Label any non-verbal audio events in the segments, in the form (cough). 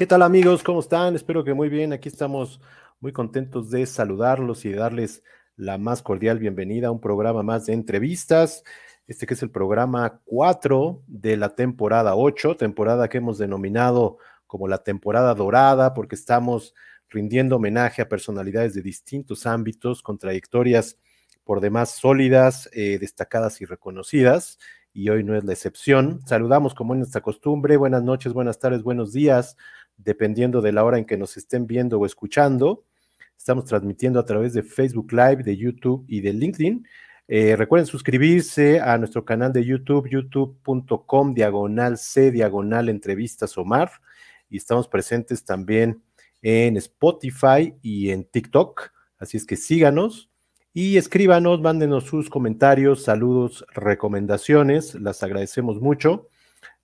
¿Qué tal amigos? ¿Cómo están? Espero que muy bien. Aquí estamos muy contentos de saludarlos y de darles la más cordial bienvenida a un programa más de entrevistas. Este que es el programa 4 de la temporada 8, temporada que hemos denominado como la temporada dorada porque estamos rindiendo homenaje a personalidades de distintos ámbitos con trayectorias por demás sólidas, eh, destacadas y reconocidas y hoy no es la excepción. Saludamos como en nuestra costumbre, buenas noches, buenas tardes, buenos días dependiendo de la hora en que nos estén viendo o escuchando. Estamos transmitiendo a través de Facebook Live, de YouTube y de LinkedIn. Eh, recuerden suscribirse a nuestro canal de YouTube, youtube.com, diagonal C, diagonal entrevistas Omar. Y estamos presentes también en Spotify y en TikTok. Así es que síganos y escríbanos, mándenos sus comentarios, saludos, recomendaciones. Las agradecemos mucho.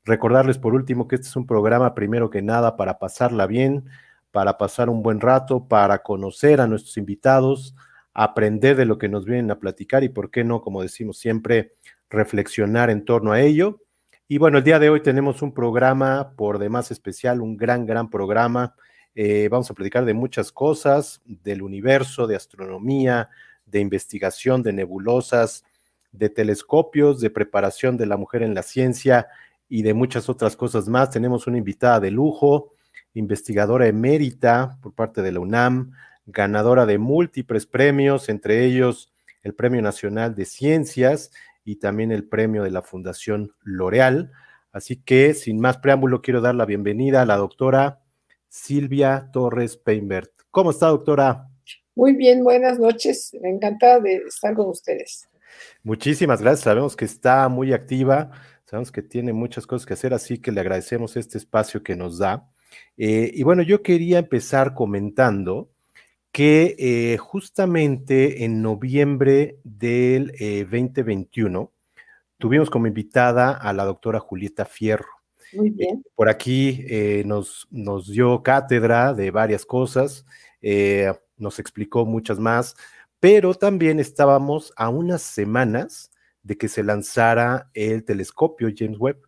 Recordarles por último que este es un programa primero que nada para pasarla bien, para pasar un buen rato, para conocer a nuestros invitados, aprender de lo que nos vienen a platicar y, por qué no, como decimos siempre, reflexionar en torno a ello. Y bueno, el día de hoy tenemos un programa por demás especial, un gran, gran programa. Eh, vamos a platicar de muchas cosas, del universo, de astronomía, de investigación, de nebulosas, de telescopios, de preparación de la mujer en la ciencia y de muchas otras cosas más. Tenemos una invitada de lujo, investigadora emérita por parte de la UNAM, ganadora de múltiples premios, entre ellos el Premio Nacional de Ciencias y también el premio de la Fundación L'Oreal. Así que, sin más preámbulo, quiero dar la bienvenida a la doctora Silvia Torres Peinbert. ¿Cómo está, doctora? Muy bien, buenas noches. Encantada de estar con ustedes. Muchísimas gracias. Sabemos que está muy activa Sabemos que tiene muchas cosas que hacer, así que le agradecemos este espacio que nos da. Eh, y bueno, yo quería empezar comentando que eh, justamente en noviembre del 2021 eh, tuvimos como invitada a la doctora Julieta Fierro. Muy bien. por aquí nos, nos dio cátedra de varias cosas, nos explicó muchas más, pero también estábamos a unas semanas de que se lanzara el telescopio James Webb.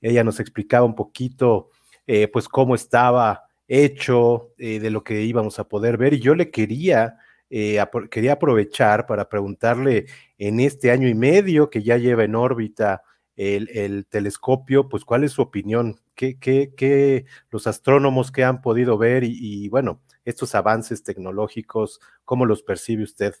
Ella nos explicaba un poquito, eh, pues, cómo estaba hecho, eh, de lo que íbamos a poder ver, y yo le quería, eh, quería aprovechar para preguntarle en este año y medio que ya lleva en órbita el, telescopio, pues, ¿cuál es su opinión? ¿Qué, qué, qué los astrónomos que han podido ver y bueno, estos avances tecnológicos, cómo los percibe usted?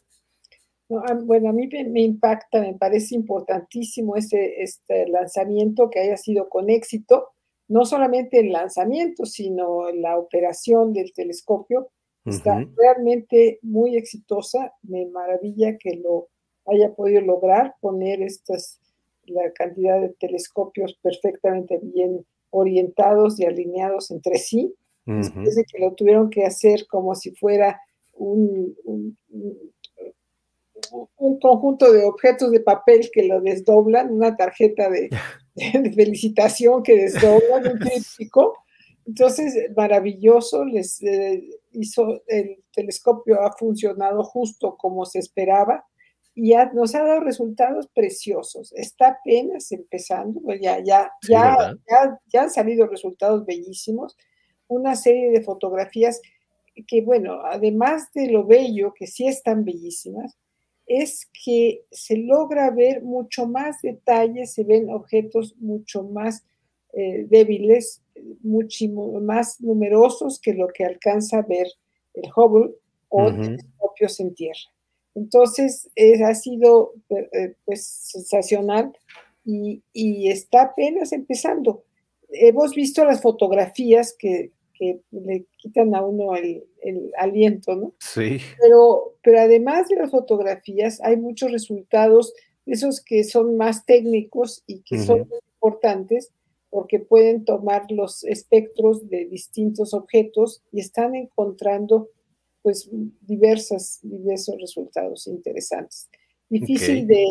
Bueno, a mí me, impacta, me parece importantísimo este, este lanzamiento que haya sido con éxito, no solamente el lanzamiento, sino la operación del telescopio. Está realmente muy exitosa. Me maravilla que lo haya podido lograr, poner estas, la cantidad de telescopios perfectamente bien orientados y alineados entre sí. Después de que lo tuvieron que hacer como si fuera un un conjunto de objetos de papel que lo desdoblan, una tarjeta de, (laughs) felicitación que desdoblan, un (laughs) tríptico. Entonces, maravilloso, les eh, hizo, el telescopio ha funcionado justo como se esperaba y nos ha dado resultados preciosos. Está apenas empezando, pues ya, ya, ya, ya, ya han salido resultados bellísimos, una serie de fotografías que, bueno, además de lo bello, que sí están bellísimas, es que se logra ver mucho más detalles, se ven objetos mucho más eh, débiles, mucho más numerosos que lo que alcanza a ver el Hubble o telescopios en tierra. Entonces, ha sido eh, pues, sensacional y, y, está apenas empezando. Hemos visto las fotografías que, le quitan a uno el, aliento, ¿no? Sí. Pero, pero además de las fotografías, hay muchos resultados, esos que son más técnicos y que son importantes porque pueden tomar los espectros de distintos objetos y están encontrando pues diversas, diversos resultados interesantes. Difícil de,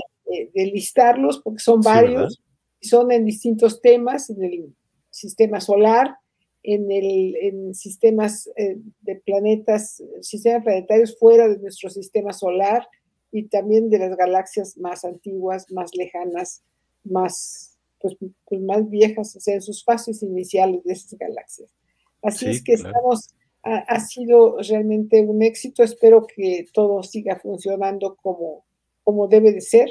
listarlos porque son varios y son en distintos temas, en el sistema solar, en, el, en sistemas eh, de planetas, sistemas planetarios fuera de nuestro sistema solar y también de las galaxias más antiguas, más lejanas, más, pues, pues más viejas, o sea, en sus fases iniciales de esas galaxias. Así es que estamos, ha, sido realmente un éxito. Espero que todo siga funcionando como, como debe de ser,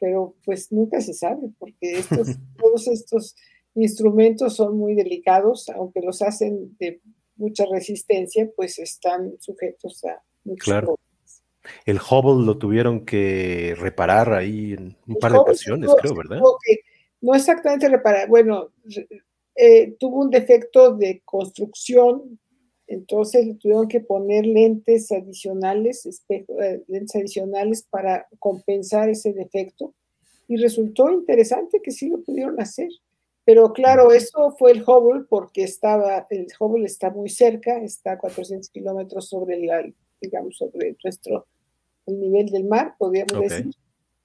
pero pues nunca se sabe, porque estos, (laughs) todos estos instrumentos son muy delicados, aunque los hacen de mucha resistencia, pues están sujetos a muchos claro. El Hubble lo tuvieron que reparar ahí en un par de ocasiones, creo, ¿verdad? no exactamente reparar, bueno, eh, tuvo un defecto de construcción, entonces le tuvieron que poner lentes adicionales, espejo, eh, lentes adicionales para compensar ese defecto. Y resultó interesante que sí lo pudieron hacer. Pero claro, eso fue el Hubble porque estaba, el Hubble está muy cerca, está a 400 kilómetros sobre la, digamos, sobre nuestro, el nivel del mar, podríamos decir.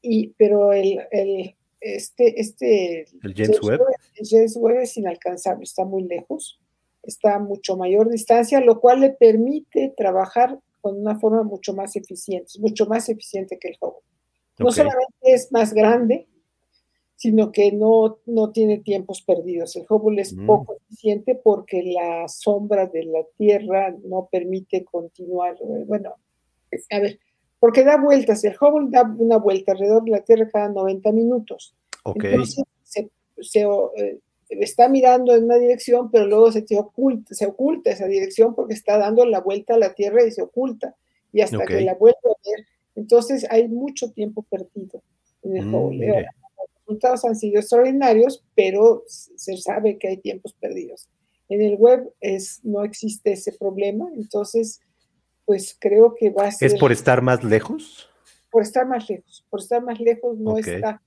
Y, pero el, el este, este, el James Webb. James Webb es inalcanzable, está muy lejos, está a mucho mayor distancia, lo cual le permite trabajar con una forma mucho más eficiente, mucho más eficiente que el Hubble. No solamente es más grande, sino que no, no tiene tiempos perdidos. El Hubble es mm. poco eficiente porque la sombra de la Tierra no permite continuar. Eh, bueno, a ver, porque da vueltas. El Hubble da una vuelta alrededor de la Tierra cada 90 minutos. Entonces, se, eh, está mirando en una dirección, pero luego se, oculta, se oculta esa dirección porque está dando la vuelta a la Tierra y se oculta. Y hasta que la vuelve a ver. Entonces, hay mucho tiempo perdido en el mm, Hubble resultados han sido extraordinarios, pero se sabe que hay tiempos perdidos. En el web es, no existe ese problema, entonces, pues creo que va a ser... ¿Es por estar más lejos? Por estar más lejos, por estar más lejos no está.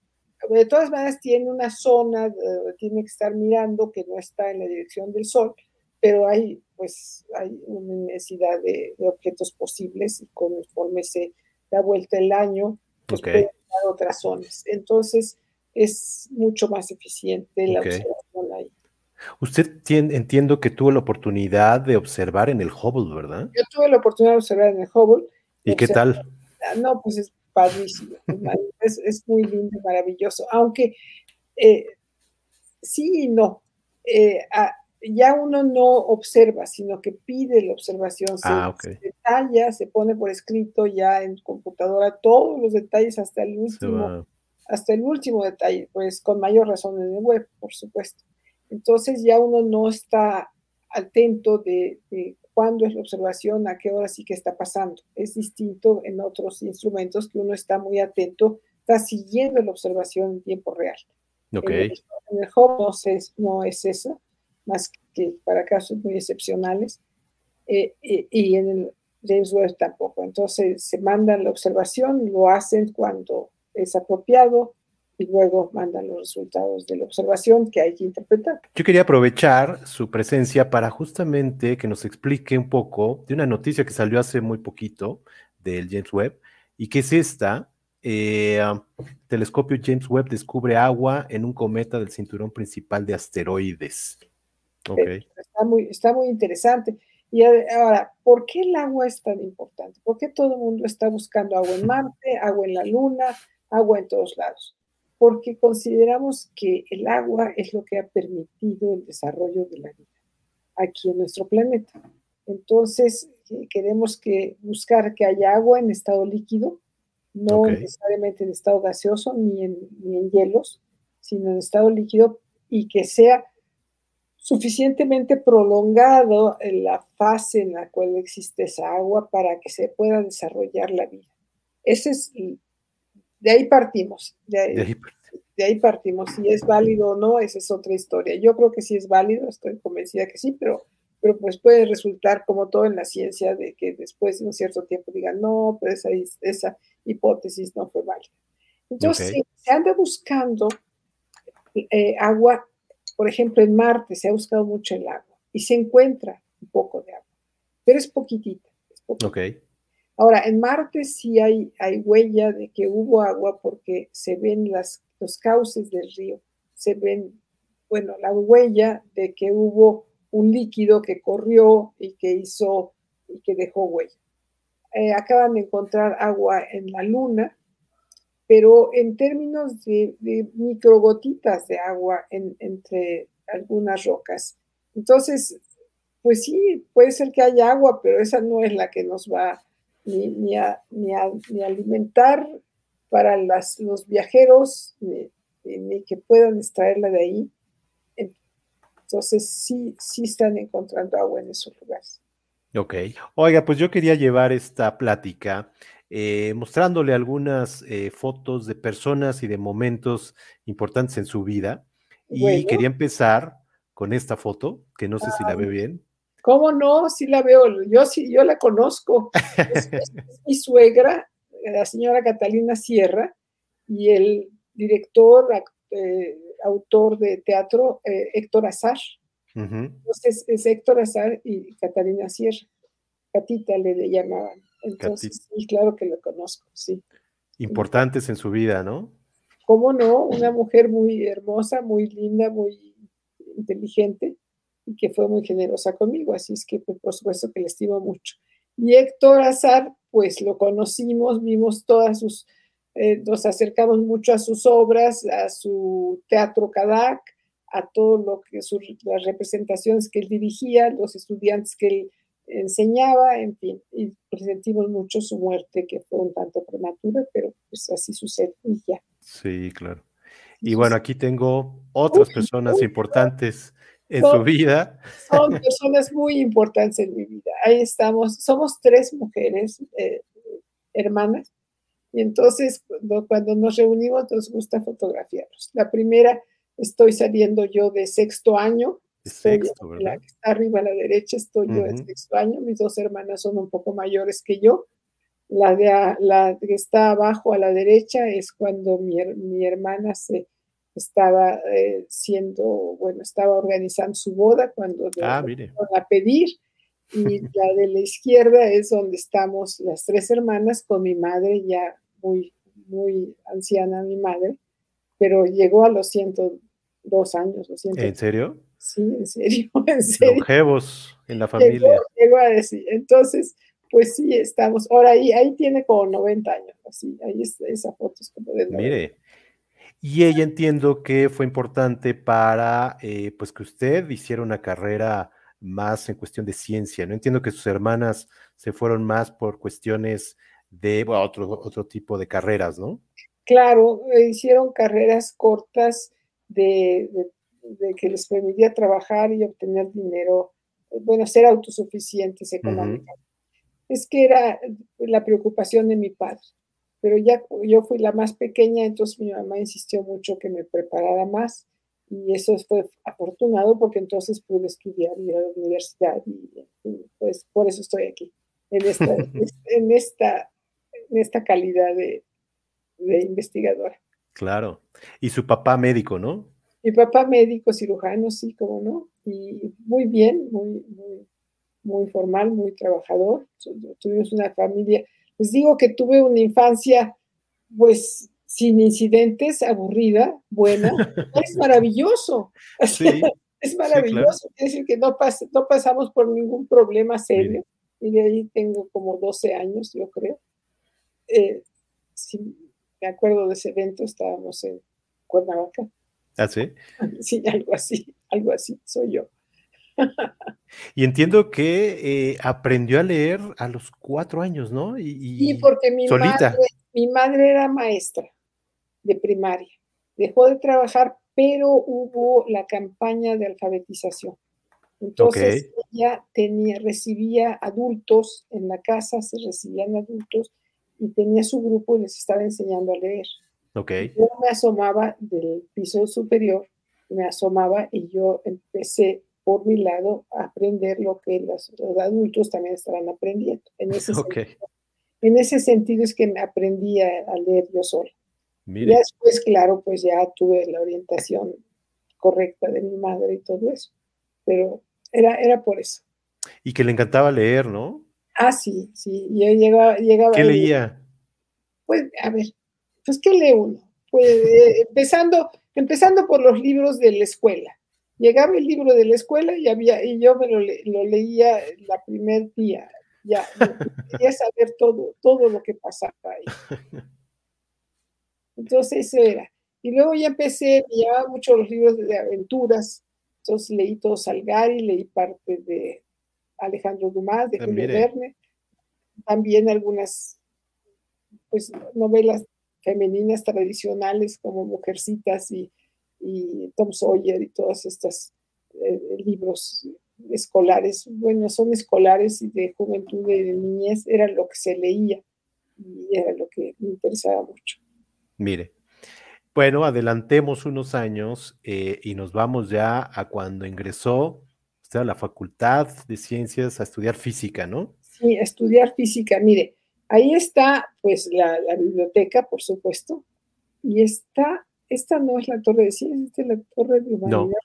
De todas maneras, tiene una zona donde tiene que estar mirando que no está en la dirección del sol, pero hay, pues, hay una necesidad de, objetos posibles y conforme se da vuelta el año, pues okay. otras zonas. Entonces, es mucho más eficiente la observación ahí. Usted entiendo que tuvo la oportunidad de observar en el Hubble, ¿verdad? Yo tuve la oportunidad de observar en el Hubble. ¿Y qué tal? Ah, no, pues es padrísimo, (laughs) es, muy lindo maravilloso, aunque eh, sí y no. Eh, ya uno no observa, sino que pide la observación, se, ah, se, detalla, se pone por escrito ya en computadora todos los detalles hasta el último hasta el último detalle, pues con mayor razón en el web, por supuesto. Entonces ya uno no está atento de, cuándo es la observación, a qué hora sí que está pasando. Es distinto en otros instrumentos que uno está muy atento, está siguiendo la observación en tiempo real. Okay. En, el, home no, no, es eso, más que para casos muy excepcionales. Eh, y en el James Webb tampoco. Entonces se mandan la observación, lo hacen cuando es apropiado y luego mandan los resultados de la observación que hay que interpretar. Yo quería aprovechar su presencia para justamente que nos explique un poco de una noticia que salió hace muy poquito del James Webb y que es esta. Eh, telescopio James Webb descubre agua en un cometa del cinturón principal de asteroides. Okay. Está, muy, está muy interesante. Y ahora, ¿por qué el agua es tan importante? ¿Por qué todo el mundo está buscando agua en (laughs) Marte, agua en la Luna, agua en todos lados, porque consideramos que el agua es lo que ha permitido el desarrollo de la vida aquí en nuestro planeta. Entonces, eh, queremos que buscar que haya agua en estado líquido, no necesariamente en estado gaseoso ni en, ni en hielos, sino en estado líquido y que sea suficientemente prolongado en la fase en la cual existe esa agua para que se pueda desarrollar la vida. Ese es de ahí partimos. De ahí, partimos. Si es válido o no, esa es otra historia. Yo creo que sí es válido, estoy convencida que sí, pero, pero pues puede resultar como todo en la ciencia de que después de un cierto tiempo digan, no, pero esa, esa hipótesis no fue válida. Entonces, se anda buscando eh, agua, por ejemplo, en Marte se ha buscado mucho el agua y se encuentra un poco de agua, pero es poquitita. Es poquitita. Ahora, en Marte sí hay, hay huella de que hubo agua porque se ven los cauces del río, se ven, bueno, la huella de que hubo un líquido que corrió y que hizo y que dejó huella. Eh, acaban de encontrar agua en la luna, pero en términos de, microgotitas de agua entre algunas rocas. Entonces, pues sí, puede ser que haya agua, pero esa no es la que nos va ni, ni, a, ni, ni alimentar para las, los viajeros, ni, ni, que puedan extraerla de ahí. Entonces sí, sí están encontrando agua en esos lugares. Ok. Oiga, pues yo quería llevar esta plática eh, mostrándole algunas eh, fotos de personas y de momentos importantes en su vida. Y quería empezar con esta foto, que no sé si la ve bien. ¿Cómo no? Sí la veo. Yo sí, yo la conozco. es, (laughs) mi suegra, la señora Catalina Sierra, y el director, eh, autor de teatro, Héctor Azar. Entonces es Héctor Azar y Catalina Sierra. Catita le llamaban. Entonces, sí, claro que lo conozco, sí. Importantes en su vida, ¿no? ¿Cómo no? Una mujer muy hermosa, muy linda, muy inteligente y que fue muy generosa conmigo, así es que pues, por supuesto que le estimo mucho. Y Héctor Azar, pues lo conocimos, vimos todas sus, eh, nos acercamos mucho a sus obras, a su teatro Kadak, a todo lo que, las representaciones que él dirigía, los estudiantes que él enseñaba, en fin, y presentimos mucho su muerte, que fue un tanto prematura, pero pues así sucede y ya. Sí, claro. Y bueno, aquí tengo otras personas importantes en su vida. Son (laughs) personas muy importantes en mi vida. Ahí estamos, somos tres mujeres eh, hermanas, y entonces cuando nos reunimos nos gusta fotografiarnos. La primera, estoy saliendo yo de sexto año, sexto, la que está arriba a la derecha estoy yo en sexto año, mis dos hermanas son un poco mayores que yo. La, de la que está abajo a la derecha es cuando mi, mi hermana se estaba eh, siendo, bueno, estaba organizando su boda cuando ah, a pedir. Y (laughs) la de la izquierda es donde estamos las tres hermanas con mi madre, ya muy, muy anciana mi madre, pero llegó a los 102 años. ¿En serio? Sí, en serio, (laughs) en serio. Longevos en la familia. Llegó, a decir. Entonces, pues sí, estamos. Ahora ahí, ahí tiene como 90 años, así, ahí es, esa foto es como de Mire, y ella entiendo que fue importante para, eh, pues que usted hiciera una carrera más en cuestión de ciencia, ¿no? Entiendo que sus hermanas se fueron más por cuestiones de otro, otro tipo de carreras, ¿no? Claro, hicieron carreras cortas de de que les permitía trabajar y obtener dinero, bueno, ser autosuficientes económicamente. Es que era la preocupación de mi padre, pero ya yo fui la más pequeña, entonces mi mamá insistió mucho que me preparara más y eso fue afortunado porque entonces pude estudiar y ir a la universidad y, pues por eso estoy aquí, en esta, (laughs) en esta, en esta calidad de, de investigadora. Claro. Y su papá médico, ¿no? Mi papá médico, cirujano, sí, como no, y muy bien, muy, muy, muy formal, muy trabajador. Tuvimos una familia, les digo que tuve una infancia, pues, sin incidentes, aburrida, buena. (laughs) es maravilloso. es maravilloso. Quiere decir que no, no pasamos por ningún problema serio. Y de ahí tengo como 12 años, yo creo. Eh, me acuerdo de ese evento, estábamos en Cuernavaca. ¿Ah, sí? (laughs) Sí, algo así, algo así, soy yo. Y entiendo que eh, aprendió a leer a los cuatro años, ¿no? Y, sí, porque mi madre, mi madre era maestra de primaria. Dejó de trabajar, pero hubo la campaña de alfabetización. Entonces ella tenía, recibía adultos en la casa, se recibían adultos y tenía su grupo y les estaba enseñando a leer. Yo me asomaba del piso superior, me asomaba y yo empecé por mi lado aprender lo que los, adultos también estaban aprendiendo. En (laughs) ese, sentido, en ese sentido es que me aprendí a, leer yo sola. Y después, claro, pues ya tuve la orientación correcta de mi madre y todo eso. Pero era, era por eso. Y que le encantaba leer, ¿no? Ah, sí, sí. Yo llegaba, llegaba ¿Qué leía? Pues, a ver, pues, ¿qué lee uno? Pues, eh, empezando, empezando por los libros de la escuela. Llegaba el libro de la escuela y, había, y yo me lo, leía la primer día. Ya, quería saber todo, todo lo que pasaba ahí. Entonces, eso era. Y luego ya empecé, me llevaba mucho los libros de aventuras. Entonces leí todo Salgari, leí parte de, Alejandro Dumas, de ah, Julio Verne, también algunas pues, novelas femeninas tradicionales como Mujercitas y, Tom Sawyer y todos estos eh, libros escolares, bueno, son escolares y de juventud y de niñez, era lo que se leía y era lo que me interesaba mucho. Mire, bueno, adelantemos unos años eh, y nos vamos ya a cuando ingresó usted a la Facultad de Ciencias a estudiar física, ¿no? Sí, a estudiar física. Mire, ahí está pues la, biblioteca, por supuesto, y está, esta no es la torre de ciencias, esta es la torre de humanidad.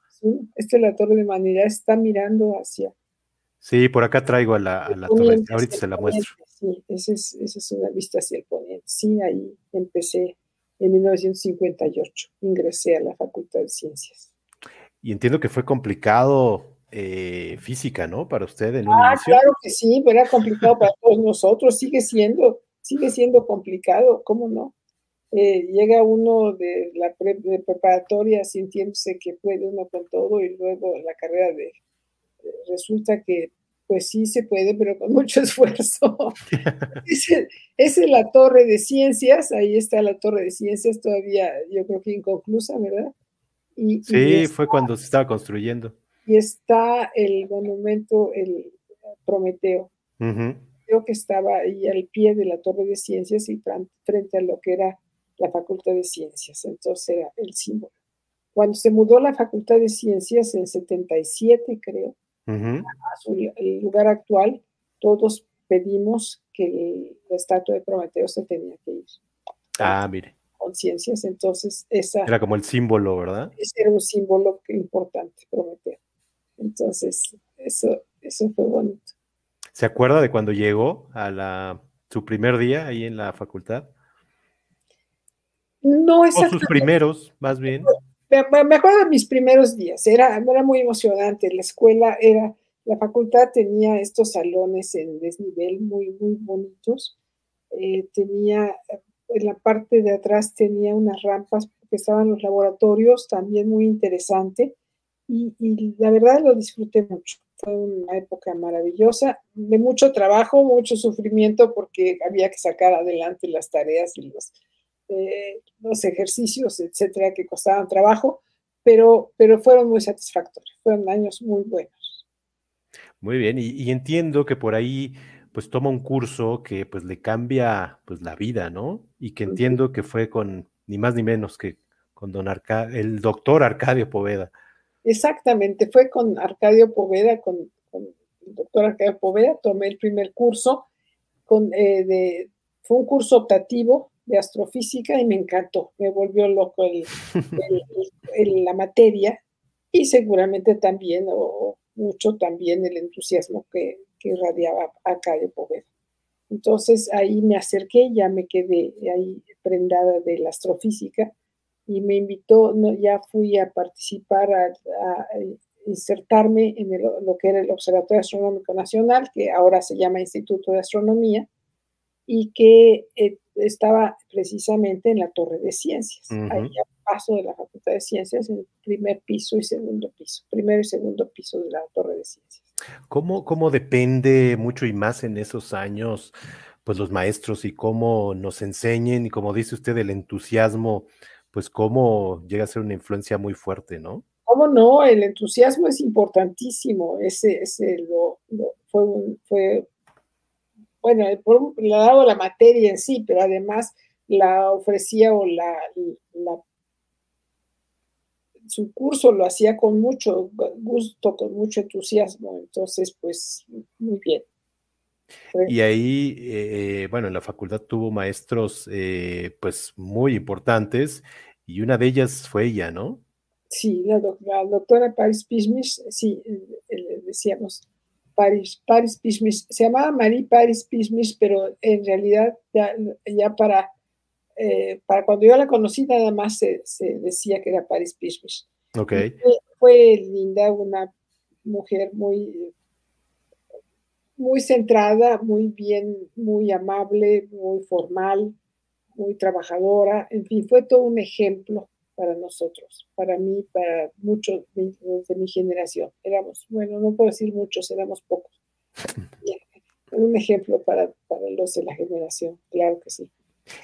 Esta es la torre de humanidad, está mirando hacia. Sí, por acá traigo a la, a la torre, ahorita se la muestro. Sí, esa es, esa es una vista hacia el poniente. Sí, ahí empecé en 1958. Ingresé a la Facultad de Ciencias. Y entiendo que fue complicado eh, física, ¿no? Para usted en un Ah, claro que sí, pero era complicado para todos nosotros. Sigue siendo, sigue siendo complicado, ¿cómo no? Eh, llega uno de la preparatoria sintiéndose que puede uno con todo y luego la carrera de resulta que pues sí se puede, pero con mucho (laughs) esfuerzo. (laughs) Esa es, la torre de ciencias, ahí está la torre de ciencias todavía, yo creo que inconclusa, ¿verdad? Y, sí, fue cuando se estaba construyendo. Y está el monumento, el Prometeo. Creo que estaba ahí al pie de la torre de ciencias y frente a lo que era la Facultad de Ciencias, entonces era el símbolo. Cuando se mudó la Facultad de Ciencias en 77, creo, a su lugar actual, todos pedimos que la estatua de Prometeo se tenía que ir. Ah, mire. Conciencias, entonces esa... Era como el símbolo, ¿verdad? Ese era un símbolo importante, Prometeo. Entonces, eso, eso fue bonito. ¿Se acuerda de cuando llegó a la, su primer día ahí en la facultad? No, O sus primeros, más bien me, acuerdo de mis primeros días, era, era muy emocionante, la escuela era, la facultad tenía estos salones en desnivel muy, muy bonitos, eh, tenía, en la parte de atrás tenía unas rampas porque estaban los laboratorios, también muy interesante, y, y la verdad lo disfruté mucho. Fue una época maravillosa, de mucho trabajo, mucho sufrimiento porque había que sacar adelante las tareas y los, eh, los ejercicios, etcétera, que costaban trabajo, pero, pero fueron muy satisfactorios, fueron años muy buenos. Muy bien, y, entiendo que por ahí pues toma un curso que pues le cambia pues la vida, ¿no? Y que entiendo que fue con ni más ni menos que con don el doctor Arcadio Poveda. Exactamente, fue con Arcadio Poveda, con, el doctor Arcadio Poveda, tomé el primer curso, con, eh, de, fue un curso optativo de astrofísica y me encantó, me volvió loco el, la materia y seguramente también, o mucho también el entusiasmo que, que irradiaba acá de Poveda. Entonces ahí me acerqué, ya me quedé ahí prendada de la astrofísica y me invitó, no, ya fui a participar, a, insertarme en lo que era el Observatorio Astronómico Nacional, que ahora se llama Instituto de Astronomía, y que eh, estaba precisamente en la Torre de Ciencias. Ahí a paso de la Facultad de Ciencias, en el primer piso y segundo piso, primero y segundo piso de la Torre de Ciencias. ¿Cómo, cómo depende mucho y más en esos años, pues los maestros y cómo nos enseñen y como dice usted, el entusiasmo, pues cómo llega a ser una influencia muy fuerte, ¿no? ¿Cómo no? El entusiasmo es importantísimo. Ese, ese lo, fue, un, fue bueno, por, le ha dado la materia en sí, pero además la ofrecía o la, su curso lo hacía con mucho gusto, con mucho entusiasmo, entonces pues muy bien. Y ahí, eh, bueno, en la facultad tuvo maestros eh, pues muy importantes y una de ellas fue ella, ¿no? Sí, la, doctora Paris Pismis, sí, eh, decíamos, Paris, Paris Pismis. Se llamaba Marie Paris Pismis, pero en realidad ya, para, eh, para cuando yo la conocí nada más se, decía que era Paris Pismis. Ok. Fue, linda, una mujer muy, muy centrada, muy bien, muy amable, muy formal, muy trabajadora. En fin, fue todo un ejemplo para nosotros, para mí, para muchos de, mi generación. Éramos, bueno, no puedo decir muchos, éramos pocos. (laughs) Un ejemplo para, para los de la generación, claro que sí.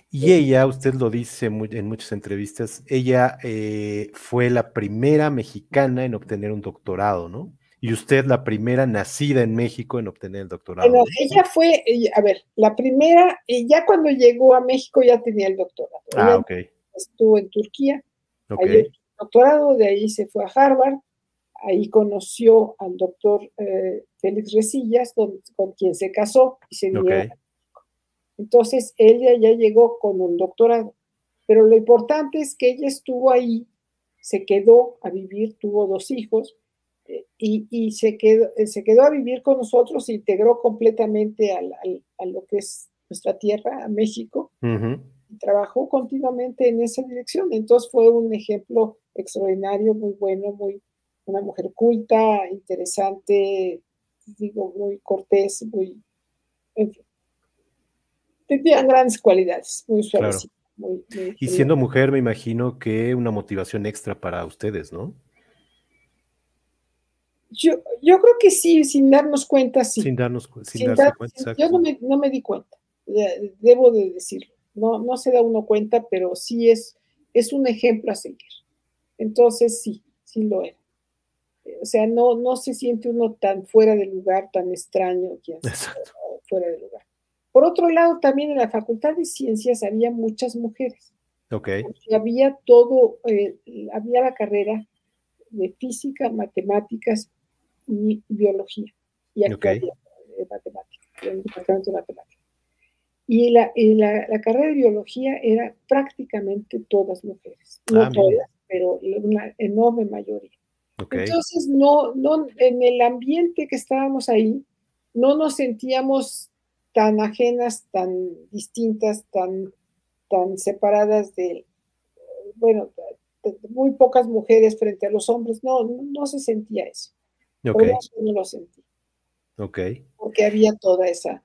Y ella, usted lo dice en muchas entrevistas, ella eh, fue la primera mexicana en obtener un doctorado, ¿no? Y usted la primera nacida en México en obtener el doctorado. Bueno, ella fue, a ver, la primera, ya cuando llegó a México ya tenía el doctorado. Ah, ok. Estuvo en Turquía, ahí el doctorado, de ahí se fue a Harvard, ahí conoció al doctor eh, Félix Resillas, con, quien se casó y se vinieron entonces, ella ya llegó con un doctorado. Pero lo importante es que ella estuvo ahí, se quedó a vivir, tuvo dos hijos eh, y, se, quedó, eh, se quedó a vivir con nosotros, se integró completamente a lo que es nuestra tierra, a México, trabajó continuamente en esa dirección. Entonces fue un ejemplo extraordinario, muy bueno, muy una mujer culta, interesante, digo, muy cortés, muy, tenían grandes cualidades, muy suaves. y siendo mujer, me imagino que una motivación extra para ustedes, ¿no? Yo, yo creo que sí, sin darnos cuenta, sí. Sin darnos sin darse cuenta. Yo no me, no me, di cuenta, debo de decirlo. No, no se da uno cuenta, pero sí es, es un ejemplo a seguir. Entonces, sí, sí lo era. O sea, no, no se siente uno tan fuera de lugar, tan extraño, fuera de lugar. Por otro lado, también en la Facultad de Ciencias había muchas mujeres. Ok. Había todo, eh, había la carrera de física, matemáticas y biología. Y okay. de matemáticas, el departamento de matemáticas. Y, la, la, carrera de biología era prácticamente todas mujeres. No ah, todas, pero una enorme mayoría. Okay. Entonces, no, no, en el ambiente que estábamos ahí, no nos sentíamos tan ajenas, tan distintas, tan, tan separadas de, bueno, muy pocas mujeres frente a los hombres, no, no, se sentía eso. Okay. no lo sentí. Ok. Porque había toda esa,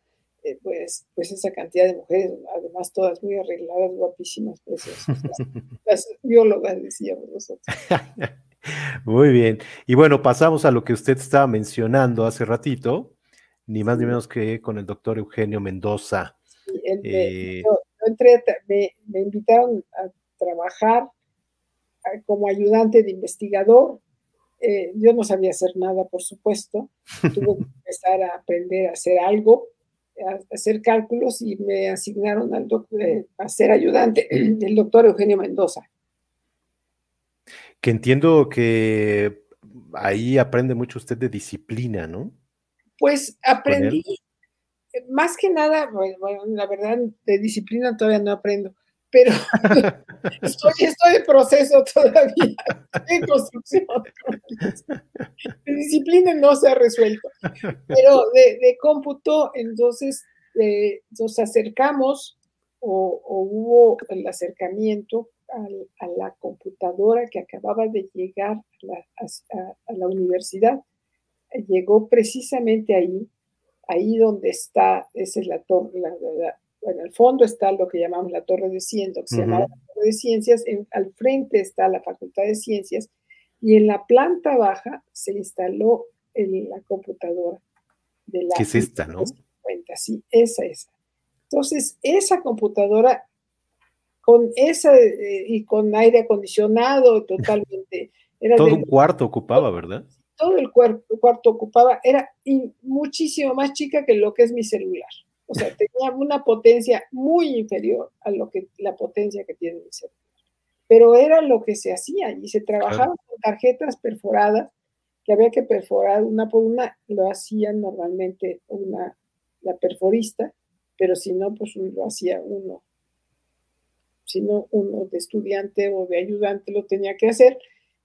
eh, pues, pues esa cantidad de mujeres, además todas muy arregladas, guapísimas, preciosas. las, (laughs) biólogas, decíamos nosotros. (laughs) Muy bien. Y bueno, pasamos a lo que usted estaba mencionando hace ratito, ni más ni menos que con el doctor Eugenio Mendoza. Eh, yo, entré, me, invitaron a trabajar como ayudante de investigador. Eh, yo no sabía hacer nada, por supuesto. (laughs) Tuve que empezar a aprender a hacer algo, a hacer cálculos y me asignaron al eh, a ser ayudante (clears throat) del doctor Eugenio Mendoza. Que entiendo que ahí aprende mucho usted de disciplina, ¿no? Pues aprendí, más que nada, bueno, la verdad, de disciplina todavía no aprendo, pero (laughs) estoy, estoy en proceso todavía, (laughs) en construcción. De disciplina no se ha resuelto, pero de, cómputo, entonces eh, nos acercamos o, hubo el acercamiento a, la computadora que acababa de llegar a la universidad llegó precisamente ahí, ahí donde está, esa es la torre, la, bueno, al fondo está lo que llamamos la torre de ciencias, que se llama la torre de ciencias, al frente está la facultad de ciencias y en la planta baja se instaló la computadora de la... ¿Qué es esta, no? sí, esa, esa. Entonces, esa computadora con esa eh, y con aire acondicionado totalmente. (laughs) Era Todo un cuarto ocupaba, ¿verdad? todo el cuarto ocupaba, era muchísimo más chica que lo que es mi celular. O sea, tenía una potencia muy inferior a lo que la potencia que tiene mi celular. Pero era lo que se hacía y se trabajaba con tarjetas perforadas que había que perforar una por una, lo hacían normalmente una, la perforista, pero si no, pues lo hacía uno. Si no, uno de estudiante o de ayudante lo tenía que hacer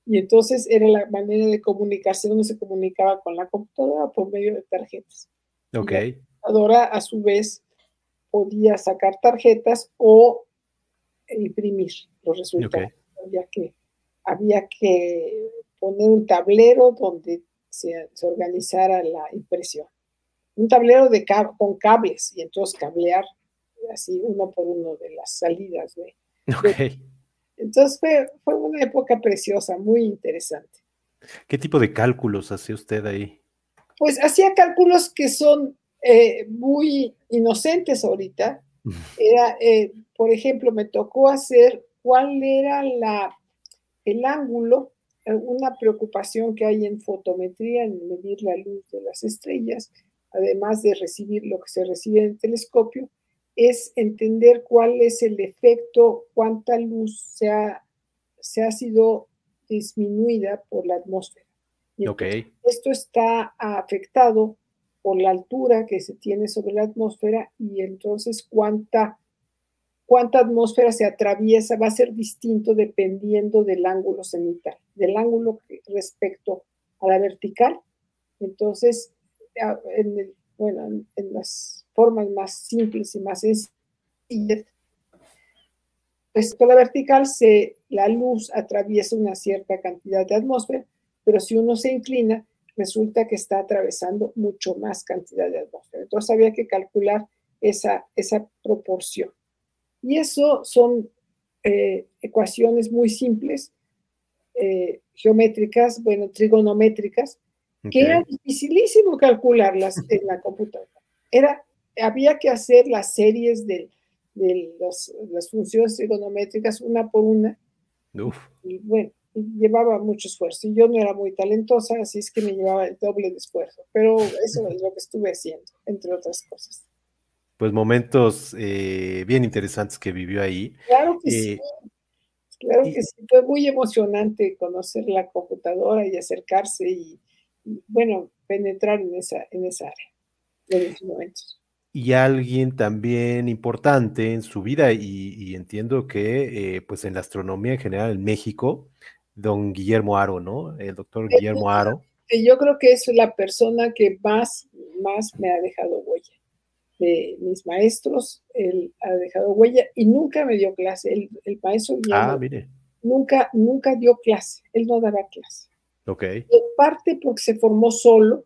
y entonces era la manera de comunicarse, uno se comunicaba con la computadora por medio de tarjetas. Ok. Computadora, a su vez, podía sacar tarjetas o imprimir los resultados. Había, que, había que poner un tablero donde se, organizara la impresión. Un tablero de con cables y entonces cablear así uno por uno de las salidas de, entonces fue, una época preciosa, muy interesante. ¿Qué tipo de cálculos hacía usted ahí? pues hacía cálculos que son eh, muy inocentes ahorita. Era, eh, por ejemplo, me tocó hacer cuál era la, el ángulo, eh, una preocupación que hay en fotometría, en medir la luz de las estrellas, además de recibir lo que se recibe en el telescopio, es entender cuál es el efecto, cuánta luz se ha, se ha sido disminuida por la atmósfera. Esto está afectado por la altura que se tiene sobre la atmósfera y entonces cuánta, cuánta atmósfera se atraviesa va a ser distinto dependiendo del ángulo cenital, del ángulo respecto a la vertical. Entonces, en bueno, en las formas más simples y más sencillas, pues con la vertical se, la luz atraviesa una cierta cantidad de atmósfera, pero si uno se inclina, resulta que está atravesando mucho más cantidad de atmósfera. Entonces había que calcular esa, esa proporción. Y eso son eh, ecuaciones muy simples, eh, geométricas, bueno, trigonométricas, que era dificilísimo calcularlas (laughs) en la computadora. Era, había que hacer las series de, de las funciones trigonométricas una por una. Y bueno, llevaba mucho esfuerzo. Y yo no era muy talentosa, así es que me llevaba el doble de esfuerzo. Pero eso es lo que estuve haciendo, entre otras cosas. Pues momentos eh, bien interesantes que vivió ahí. Claro que sí. Eh, claro que sí. Fue muy emocionante conocer la computadora y acercarse y, bueno, penetrar en esa, en esa área en esos momentos y alguien también importante en su vida y, entiendo que eh, pues en la astronomía en general en México don Guillermo Aro, ¿no? El doctor Guillermo Aro. Yo creo que es la persona que más, más me ha dejado huella. De mis maestros, él ha dejado huella y nunca me dio clase. El, el maestro Guillermo ah, mire. Nunca, nunca dio clase. Él no daba clase. Ok. En parte porque se formó solo,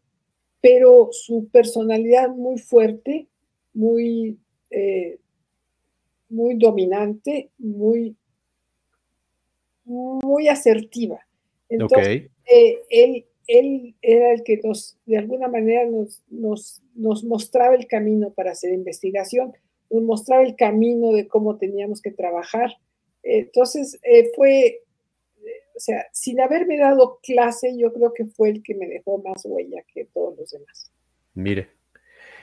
pero su personalidad muy fuerte, muy, eh, muy dominante, muy muy asertiva. Entonces, eh, él, él era el que nos, de alguna manera, nos, nos, nos mostraba el camino para hacer investigación, nos mostraba el camino de cómo teníamos que trabajar. Entonces, eh, fue, o sea, sin haberme dado clase, yo creo que fue el que me dejó más huella que todos los demás. Mire,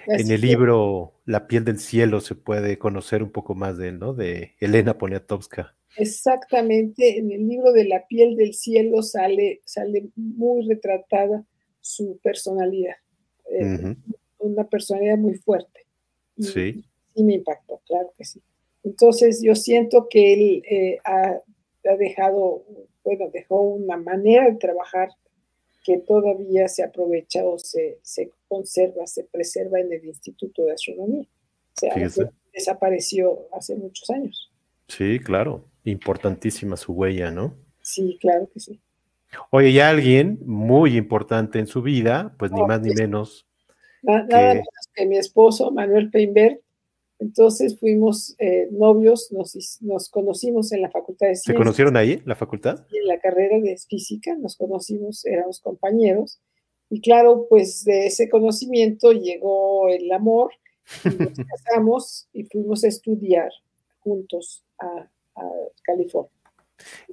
en el libro La piel del cielo se puede conocer un poco más de él, ¿no? De Elena Poniatowska. Exactamente, en el libro de La piel del cielo sale, sale muy retratada su personalidad, eh, una personalidad muy fuerte. sí. Y me impactó, claro que sí. Entonces yo siento que él eh, ha, dejado, bueno, dejó una manera de trabajar que todavía se aprovecha o se, se conserva, se preserva en el Instituto de Astronomía. O sea, desapareció hace muchos años. Sí, claro importantísima su huella, ¿no? Sí, claro que sí. Oye, y alguien muy importante en su vida, pues ni más ni pues, menos. Nada, que... menos que mi esposo, Manuel Peinberg. Entonces fuimos eh, novios, nos, nos, conocimos en la Facultad de Ciencias. ¿Se conocieron ahí, en la facultad? En la carrera de física, nos conocimos, éramos compañeros. Y claro, pues de ese conocimiento llegó el amor, y nos (laughs) casamos y fuimos a estudiar juntos a, a California.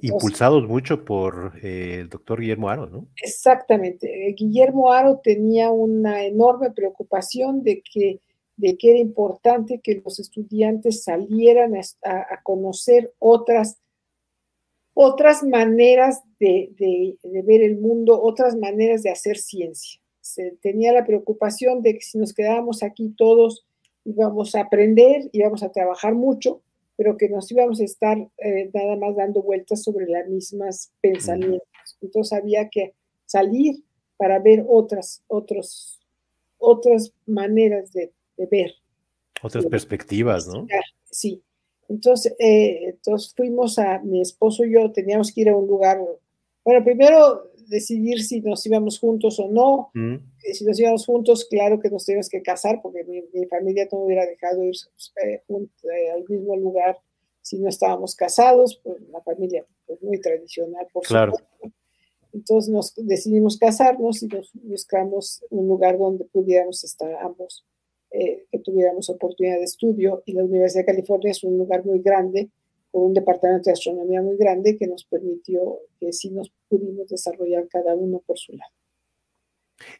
Impulsados mucho por eh, el doctor Guillermo Aro, ¿no? Exactamente. Eh, Guillermo Aro tenía una enorme preocupación de que, de que era importante que los estudiantes salieran a, conocer otras, otras maneras de, de, ver el mundo, otras maneras de hacer ciencia. Se tenía la preocupación de que si nos quedábamos aquí todos íbamos a aprender, íbamos a trabajar mucho, pero que nos íbamos a estar eh, nada más dando vueltas sobre las mismas pensamientos. Entonces había que salir para ver otras, otros, otras maneras de, ver. Otras perspectivas, ¿no? Sí. Entonces, eh, entonces fuimos a, mi esposo y yo teníamos que ir a un lugar, bueno, primero decidir si nos íbamos juntos o no. Mm. Si nos íbamos juntos, claro que nos teníamos que casar, porque mi, familia no hubiera dejado ir eh, eh, al mismo lugar si no estábamos casados, pues la familia pues, muy tradicional, por claro. supuesto. Entonces nos decidimos casarnos y nos buscamos un lugar donde pudiéramos estar ambos, eh, que tuviéramos oportunidad de estudio. Y la Universidad de California es un lugar muy grande, con un departamento de astronomía muy grande que nos permitió que sí nos pudimos desarrollar cada uno por su lado.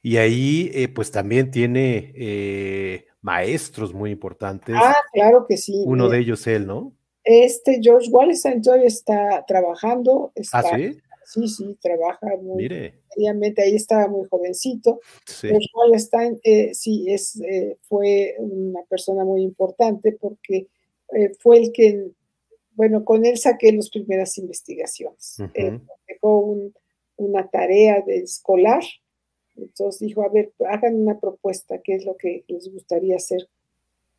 Y ahí, eh, pues también tiene eh, maestros muy importantes. Ah, claro que sí. Uno de ellos él, ¿no? Este George Wallenstein todavía está trabajando. ¿Ah, sí? Sí, sí, trabaja muy seriamente. Ahí estaba muy jovencito. George Wallenstein, eh, sí, es, fue una persona muy importante porque fue el que, bueno, con él saqué las primeras investigaciones. dejó una tarea de escolar entonces dijo, a ver, hagan una propuesta, ¿qué es lo que les gustaría hacer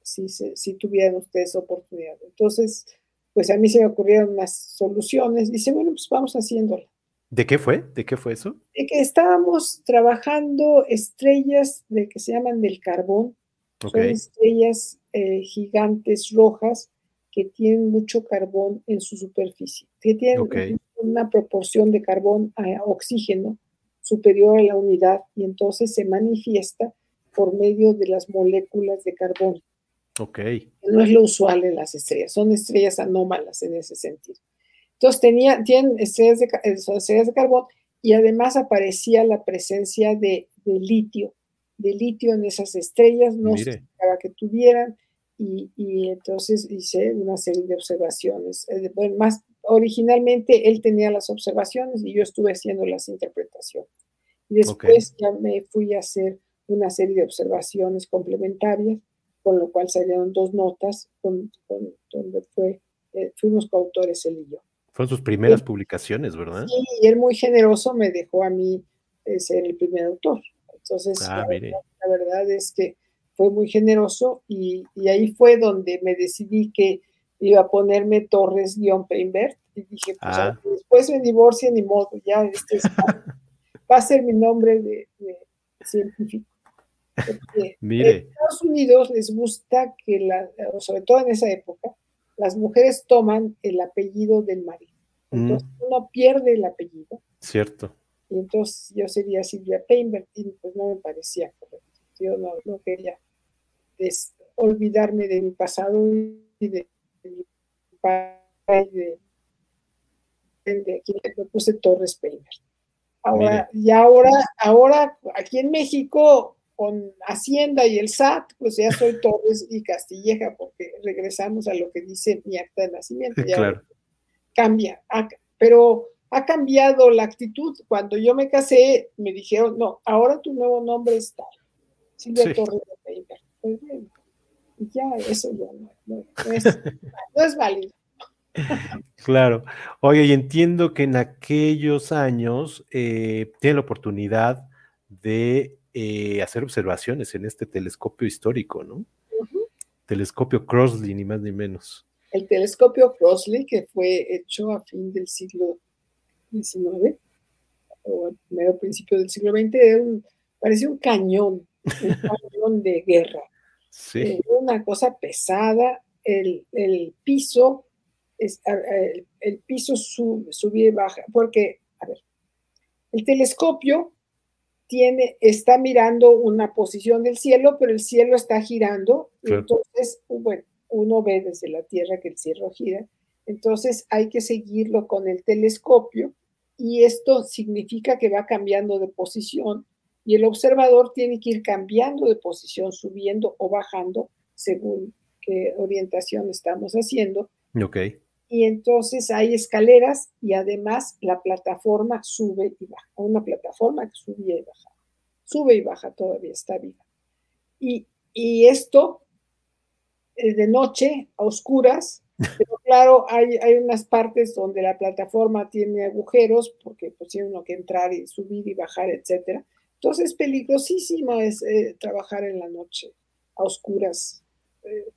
si, si tuvieran ustedes oportunidad? Entonces, pues a mí se me ocurrieron unas soluciones. Dice, bueno, pues vamos haciéndola. ¿De qué fue? ¿De qué fue eso? De que estábamos trabajando estrellas de que se llaman del carbón. Son estrellas eh, gigantes rojas que tienen mucho carbón en su superficie, que tienen una proporción de carbón a oxígeno superior a la unidad y entonces se manifiesta por medio de las moléculas de carbón. Ok. No es lo usual en las estrellas, son estrellas anómalas en ese sentido. Entonces tenía, tienen estrellas de, eh, estrellas de carbón y además aparecía la presencia de, litio, de litio en esas estrellas, no se que tuvieran, y, y, entonces hice una serie de observaciones. Eh, bueno, más, originalmente él tenía las observaciones y yo estuve haciendo las interpretaciones. Después ya me fui a hacer una serie de observaciones complementarias, con lo cual salieron dos notas con, donde fue, eh, fuimos coautores él y yo. Fueron sus primeras publicaciones, ¿verdad? Sí, y él muy generoso me dejó a mí eh, ser el primer autor. Entonces, ah, la, verdad es que fue muy generoso y, y ahí fue donde me decidí que iba a ponerme Torres-Peinbert y dije, pues ah. después me divorcio, ni modo, ya este (laughs) va a ser mi nombre de, científico. Mire. En Estados Unidos les gusta que, la, sobre todo en esa época, las mujeres toman el apellido del marido. Mm. Entonces uno pierde el apellido. Cierto. Y entonces yo sería Silvia Peinbert y pues no me parecía correcto. Yo no, no quería olvidarme de mi pasado y de mi padre de, aquí me puse Torres Peiner. Ahora, y ahora, ahora aquí en México, con Hacienda y el SAT, pues ya soy (laughs) Torres y Castilleja, porque regresamos a lo que dice mi acta de nacimiento. Ya claro. Cambia, pero ha cambiado la actitud. Cuando yo me casé, me dijeron, no, ahora tu nuevo nombre es tal. Silvia Torres de Pues y ya, eso ya no, no es válido. (laughs) Claro. Oye, y entiendo que en aquellos años eh, tiene la oportunidad de eh, hacer observaciones en este telescopio histórico, ¿no? Telescopio Crossley, ni más ni menos. El telescopio Crossley, que fue hecho a fin del siglo XIX, o al primero principio del siglo XX, parecía un cañón, un (laughs) cañón de guerra. Sí. Eh, una cosa pesada, el, el piso el, piso sube, y baja, porque, a ver, el telescopio tiene, está mirando una posición del cielo, pero el cielo está girando, entonces, bueno, uno ve desde la Tierra que el cielo gira, entonces hay que seguirlo con el telescopio y esto significa que va cambiando de posición y el observador tiene que ir cambiando de posición, subiendo o bajando según qué orientación estamos haciendo. Ok y entonces hay escaleras y además la plataforma sube y baja, una plataforma que sube y baja, sube y baja todavía, está viva. Y, esto es de noche, a oscuras, (laughs) pero claro, hay, hay, unas partes donde la plataforma tiene agujeros, porque pues tiene uno que entrar y subir y bajar, etc. Entonces, peligrosísimo es eh, trabajar en la noche, a oscuras, eh,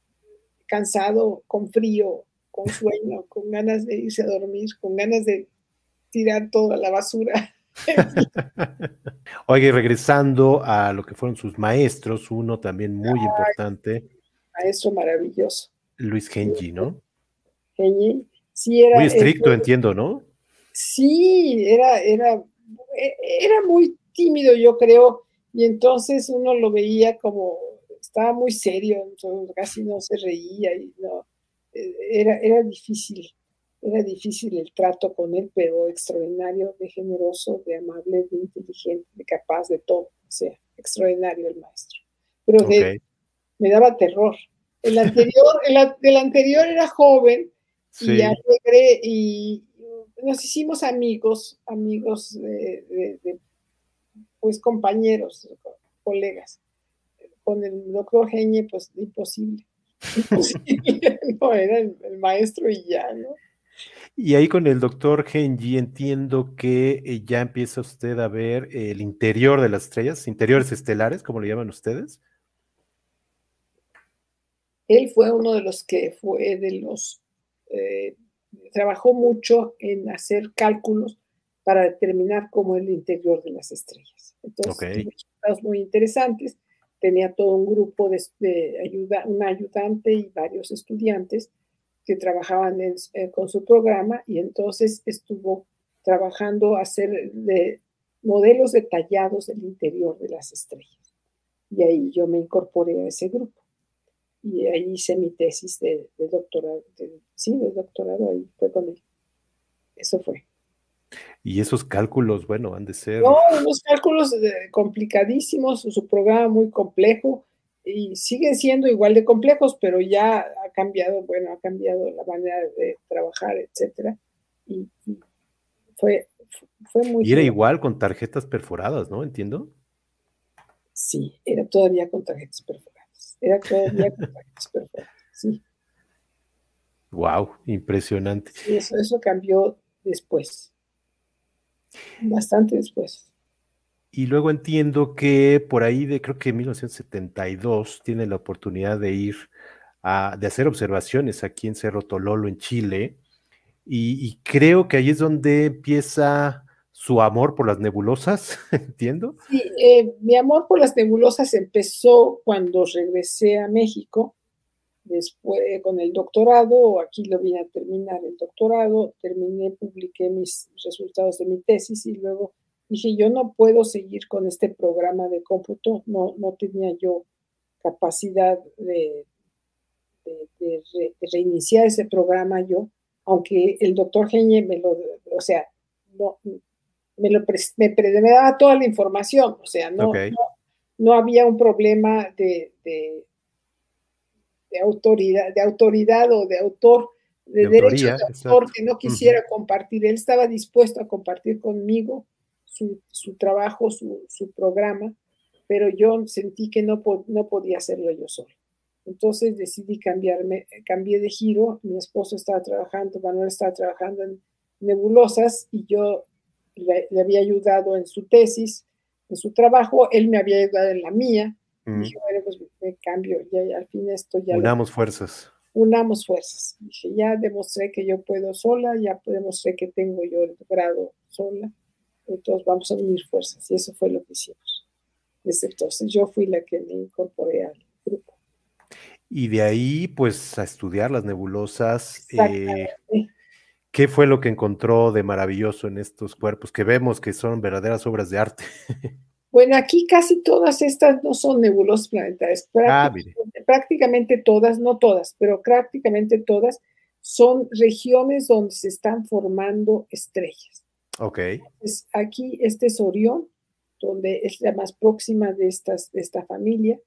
cansado, con frío, con sueño, (laughs) con ganas de irse a dormir, con ganas de tirar toda la basura. (laughs) Oye, regresando a lo que fueron sus maestros, uno también muy importante. Maestro maravilloso. Luis Genji, ¿no? Genji, sí era. Muy estricto, entiendo, ¿no? Sí, era, era e, era muy tímido, yo creo, y entonces uno lo veía como, estaba muy serio, casi no se reía y no, e, era, era difícil, era difícil el trato con él, pero extraordinario, de generoso, de amable, de inteligente, de capaz de todo, o sea, extraordinario el maestro. Pero me daba terror. El anterior, el, anterior era joven y alegre y nos hicimos amigos, amigos de, pues compañeros, colegas. Con el doctor Geñe, pues imposible. (laughs) no, era el, maestro y ya, ¿no? Y ahí con el doctor Genji entiendo que eh, ya empieza usted a ver el interior de las estrellas, interiores estelares, como le llaman ustedes. Él fue uno de los que fue de los, eh, trabajó mucho en hacer cálculos para determinar cómo es el interior de las estrellas. Entonces, resultados muy interesantes. Tenía todo un grupo de, ayuda, un ayudante y varios estudiantes que trabajaban eh, con su programa y entonces estuvo trabajando a hacer de modelos detallados del interior de las estrellas. Y ahí yo me incorporé a ese grupo y ahí hice mi tesis de, doctorado, sí, de doctorado, ahí fue con él. Eso fue. Y esos cálculos, bueno, han de ser... No, unos cálculos complicadísimos, su programa muy complejo y siguen siendo igual de complejos, pero ya ha cambiado, bueno, ha cambiado la manera de trabajar, etcétera. Y, fue, fue muy... Y era igual con tarjetas perforadas, ¿no? Entiendo. Sí, era todavía con tarjetas perforadas. Era todavía (laughs) sí. Wow, impresionante. eso, eso cambió después, bastante después. Y luego entiendo que por ahí de creo que 1972 tiene la oportunidad de ir a, de hacer observaciones aquí en Cerro Tololo, en Chile. Y, y, creo que ahí es donde empieza su amor por las nebulosas, (laughs) entiendo. Sí, eh, mi amor por las nebulosas empezó cuando regresé a México, después con el doctorado, aquí lo vine a terminar el doctorado, terminé, publiqué mis resultados de mi tesis y luego dije, yo no puedo seguir con este programa de cómputo, no, no tenía yo capacidad de, de, reiniciar ese programa yo, aunque el doctor Geñe me lo, o sea, no, me, lo me, daba toda la información, o sea, no, no, había un problema de, de, autoridad, de autoridad o de autor, de, derecho de autor que no quisiera compartir. Él estaba dispuesto a compartir conmigo su, su trabajo, su, su, programa, pero yo sentí que no, no podía hacerlo yo solo. Entonces decidí cambiarme, cambié de giro, mi esposo estaba trabajando, Manuel estaba trabajando en nebulosas y yo le, había ayudado en su tesis, en su trabajo, él me había ayudado en la mía. Mm. Dije, bueno, pues me cambio, ya, al fin esto ya... Unamos fuerzas. Unamos fuerzas. Dije, ya demostré que yo puedo sola, ya demostré que tengo yo el grado sola, entonces vamos a unir fuerzas. Y eso fue lo que hicimos. Desde entonces yo fui la que me incorporé al grupo. Y de ahí, pues, a estudiar las nebulosas. Eh, ¿Qué fue lo que encontró de maravilloso en estos cuerpos que vemos que son verdaderas obras de arte? (laughs) Bueno, aquí casi todas estas no son nebulosas planetarias. Ah, prácticamente, todas, no todas, pero prácticamente todas son regiones donde se están formando estrellas. Ok. aquí este es Orión, donde es la más próxima de, estas, de esta familia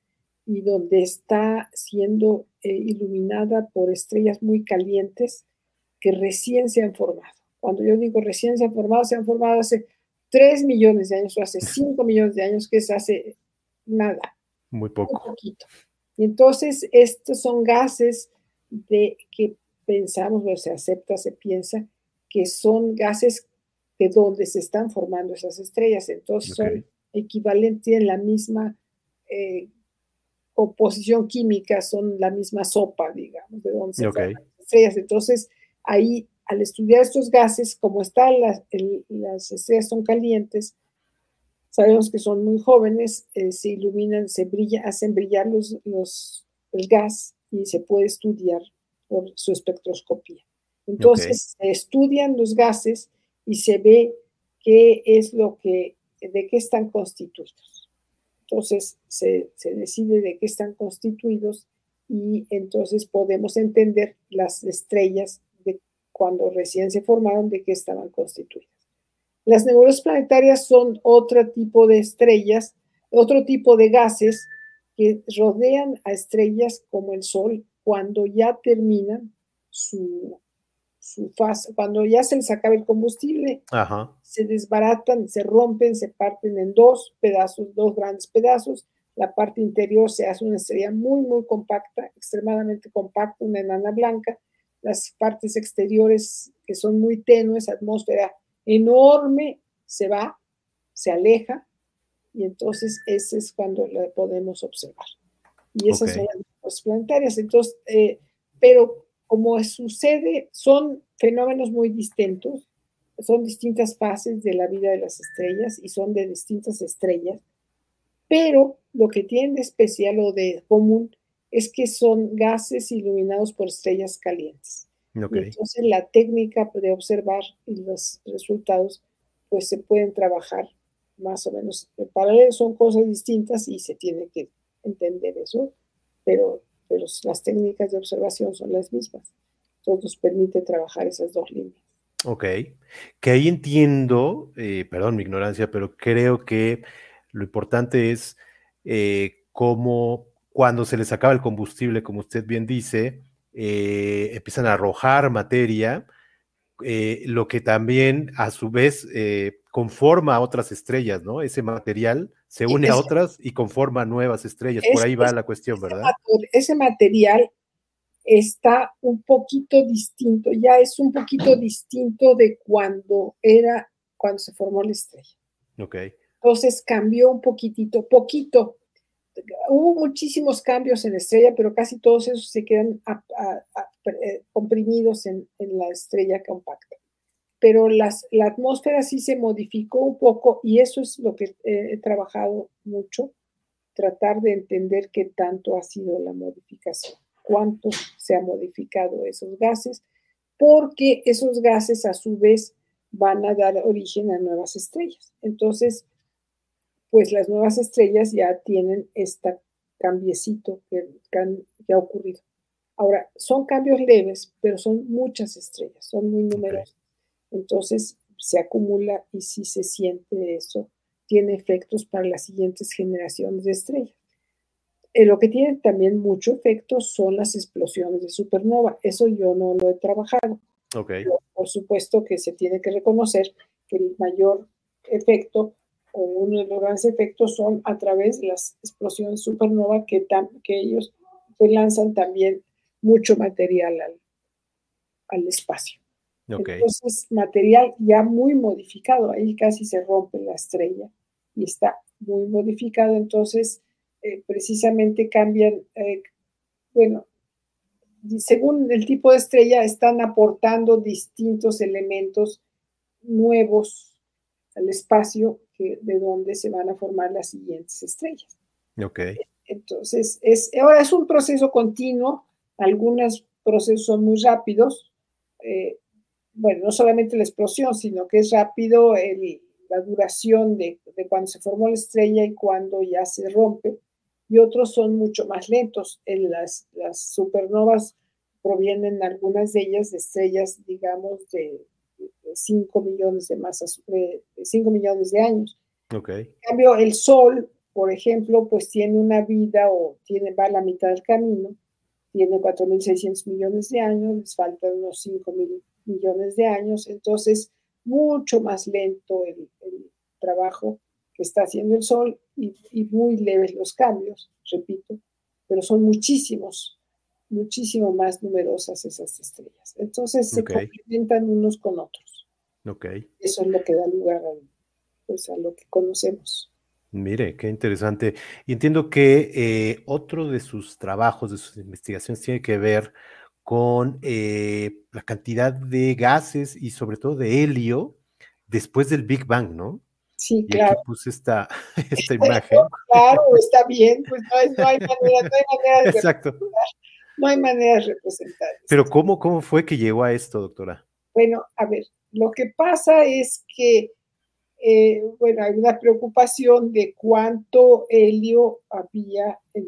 y donde está siendo eh, iluminada por estrellas muy calientes que recién se han formado. Cuando yo digo recién se han formado, se han formado hace 3 millones de años o hace 5 millones de años, que es hace nada. Muy poco. Muy poquito. Y entonces estos son gases de que pensamos, o se acepta, se piensa, que son gases de donde se están formando esas estrellas. Entonces son equivalentes, tienen la misma eh, composición química, son la misma sopa, digamos, de donde se forman las estrellas. Entonces, ahí al estudiar estos gases, como están las, estrellas son calientes, sabemos que son muy jóvenes, eh, se iluminan, se brilla, hacen brillar los, los, el gas y se puede estudiar por su espectroscopía. Entonces, se estudian los gases y se ve qué es lo que, de qué están constituidos. Entonces se, se decide de qué están constituidos y entonces podemos entender las estrellas cuando recién se formaron, de qué estaban constituidas. Las nebulosas planetarias son otro tipo de estrellas, otro tipo de gases que rodean a estrellas como el Sol cuando ya terminan su, su fase, cuando ya se les acaba el combustible, se desbaratan, se rompen, se parten en dos pedazos, dos grandes pedazos. La parte interior se hace una estrella muy, muy compacta, extremadamente compacta, una enana blanca. Las partes exteriores, que son muy tenues, atmósfera enorme, se va, se aleja, y entonces ese es cuando la podemos observar. Y esas son las planetarias. Entonces, eh, pero como sucede, son fenómenos muy distintos, son distintas fases de la vida de las estrellas y son de distintas estrellas, pero lo que tienen de especial o de común es que son gases iluminados por estrellas calientes. entonces la técnica de observar y los resultados pues se pueden trabajar más o menos en paralelo, son cosas distintas y se tiene que entender eso, pero, pero las técnicas de observación son las mismas. Entonces nos permite trabajar esas dos líneas. Ok, que ahí entiendo, eh, perdón mi ignorancia, pero creo que lo importante es eh, cómo cuando se les acaba el combustible, como usted bien dice, eh, empiezan a arrojar materia, lo que también a su vez conforma a otras estrellas, ¿no? Ese material se une a otras y conforma nuevas estrellas. Por ahí va la cuestión, ¿verdad? Ese material está un poquito distinto, ya es un poquito (clears throat) distinto de cuando era, cuando se formó la estrella. Ok. Entonces cambió un poquitito, poquito. Hubo muchísimos cambios en la estrella, pero casi todos esos se quedan eh, comprimidos en la estrella compacta pero las, la atmósfera sí se modificó un poco y eso es lo que he trabajado mucho, tratar de entender qué tanto ha sido la modificación, cuánto se ha modificado esos gases, porque esos gases a su vez van a dar origen a nuevas estrellas. Entonces, pues las nuevas estrellas ya tienen este cambiecito que, que ha ocurrido. Ahora, son cambios leves, pero son muchas estrellas, son muy numerosas. Entonces se acumula y si se siente eso, tiene efectos para las siguientes generaciones de estrellas. Eh, lo que tiene también mucho efecto son las explosiones de supernova. Eso yo no lo he trabajado. por supuesto que se tiene que reconocer que el mayor efecto o uno de los grandes efectos son a través de las explosiones supernova que, que ellos pues, lanzan también mucho material al espacio. Entonces, material ya muy modificado, ahí casi se rompe la estrella y está muy modificado, entonces eh, precisamente cambian, eh, bueno, según el tipo de estrella, están aportando distintos elementos nuevos al espacio que, de donde se van a formar las siguientes estrellas. Ok. Entonces, es, ahora es un proceso continuo, algunos procesos son muy rápidos, eh, bueno, no solamente la explosión, sino que es rápido la duración de, cuando se formó la estrella y cuando ya se rompe, y otros son mucho más lentos. En las, supernovas provienen algunas de ellas de estrellas, digamos, de, 5 millones de masas, de 5 millones de años. Okay. En cambio, el Sol, por ejemplo, pues tiene una vida o tiene, va a la mitad del camino, tiene 4.600 millones de años, les faltan unos 5.000 millones de años, entonces mucho más lento el, trabajo que está haciendo el Sol y, muy leves los cambios, repito, pero son muchísimos, muchísimo más numerosas esas estrellas. Entonces se complementan unos con otros. Okay. Eso es lo que da lugar a, pues, a lo que conocemos. Mire, qué interesante. Y entiendo que eh, otro de sus trabajos, de sus investigaciones, tiene que ver con eh, la cantidad de gases y sobre todo de helio después del Big Bang, ¿no? Sí, claro. Aquí puse esta, (laughs) esta imagen. (laughs) Claro, está bien, pues no, hay, manera, no hay manera de (laughs) Exacto. No hay manera de representar. Pero ¿cómo, ¿cómo fue que llegó a esto, doctora? Bueno, a ver, lo que pasa es que eh, bueno, hay una preocupación de cuánto helio había en,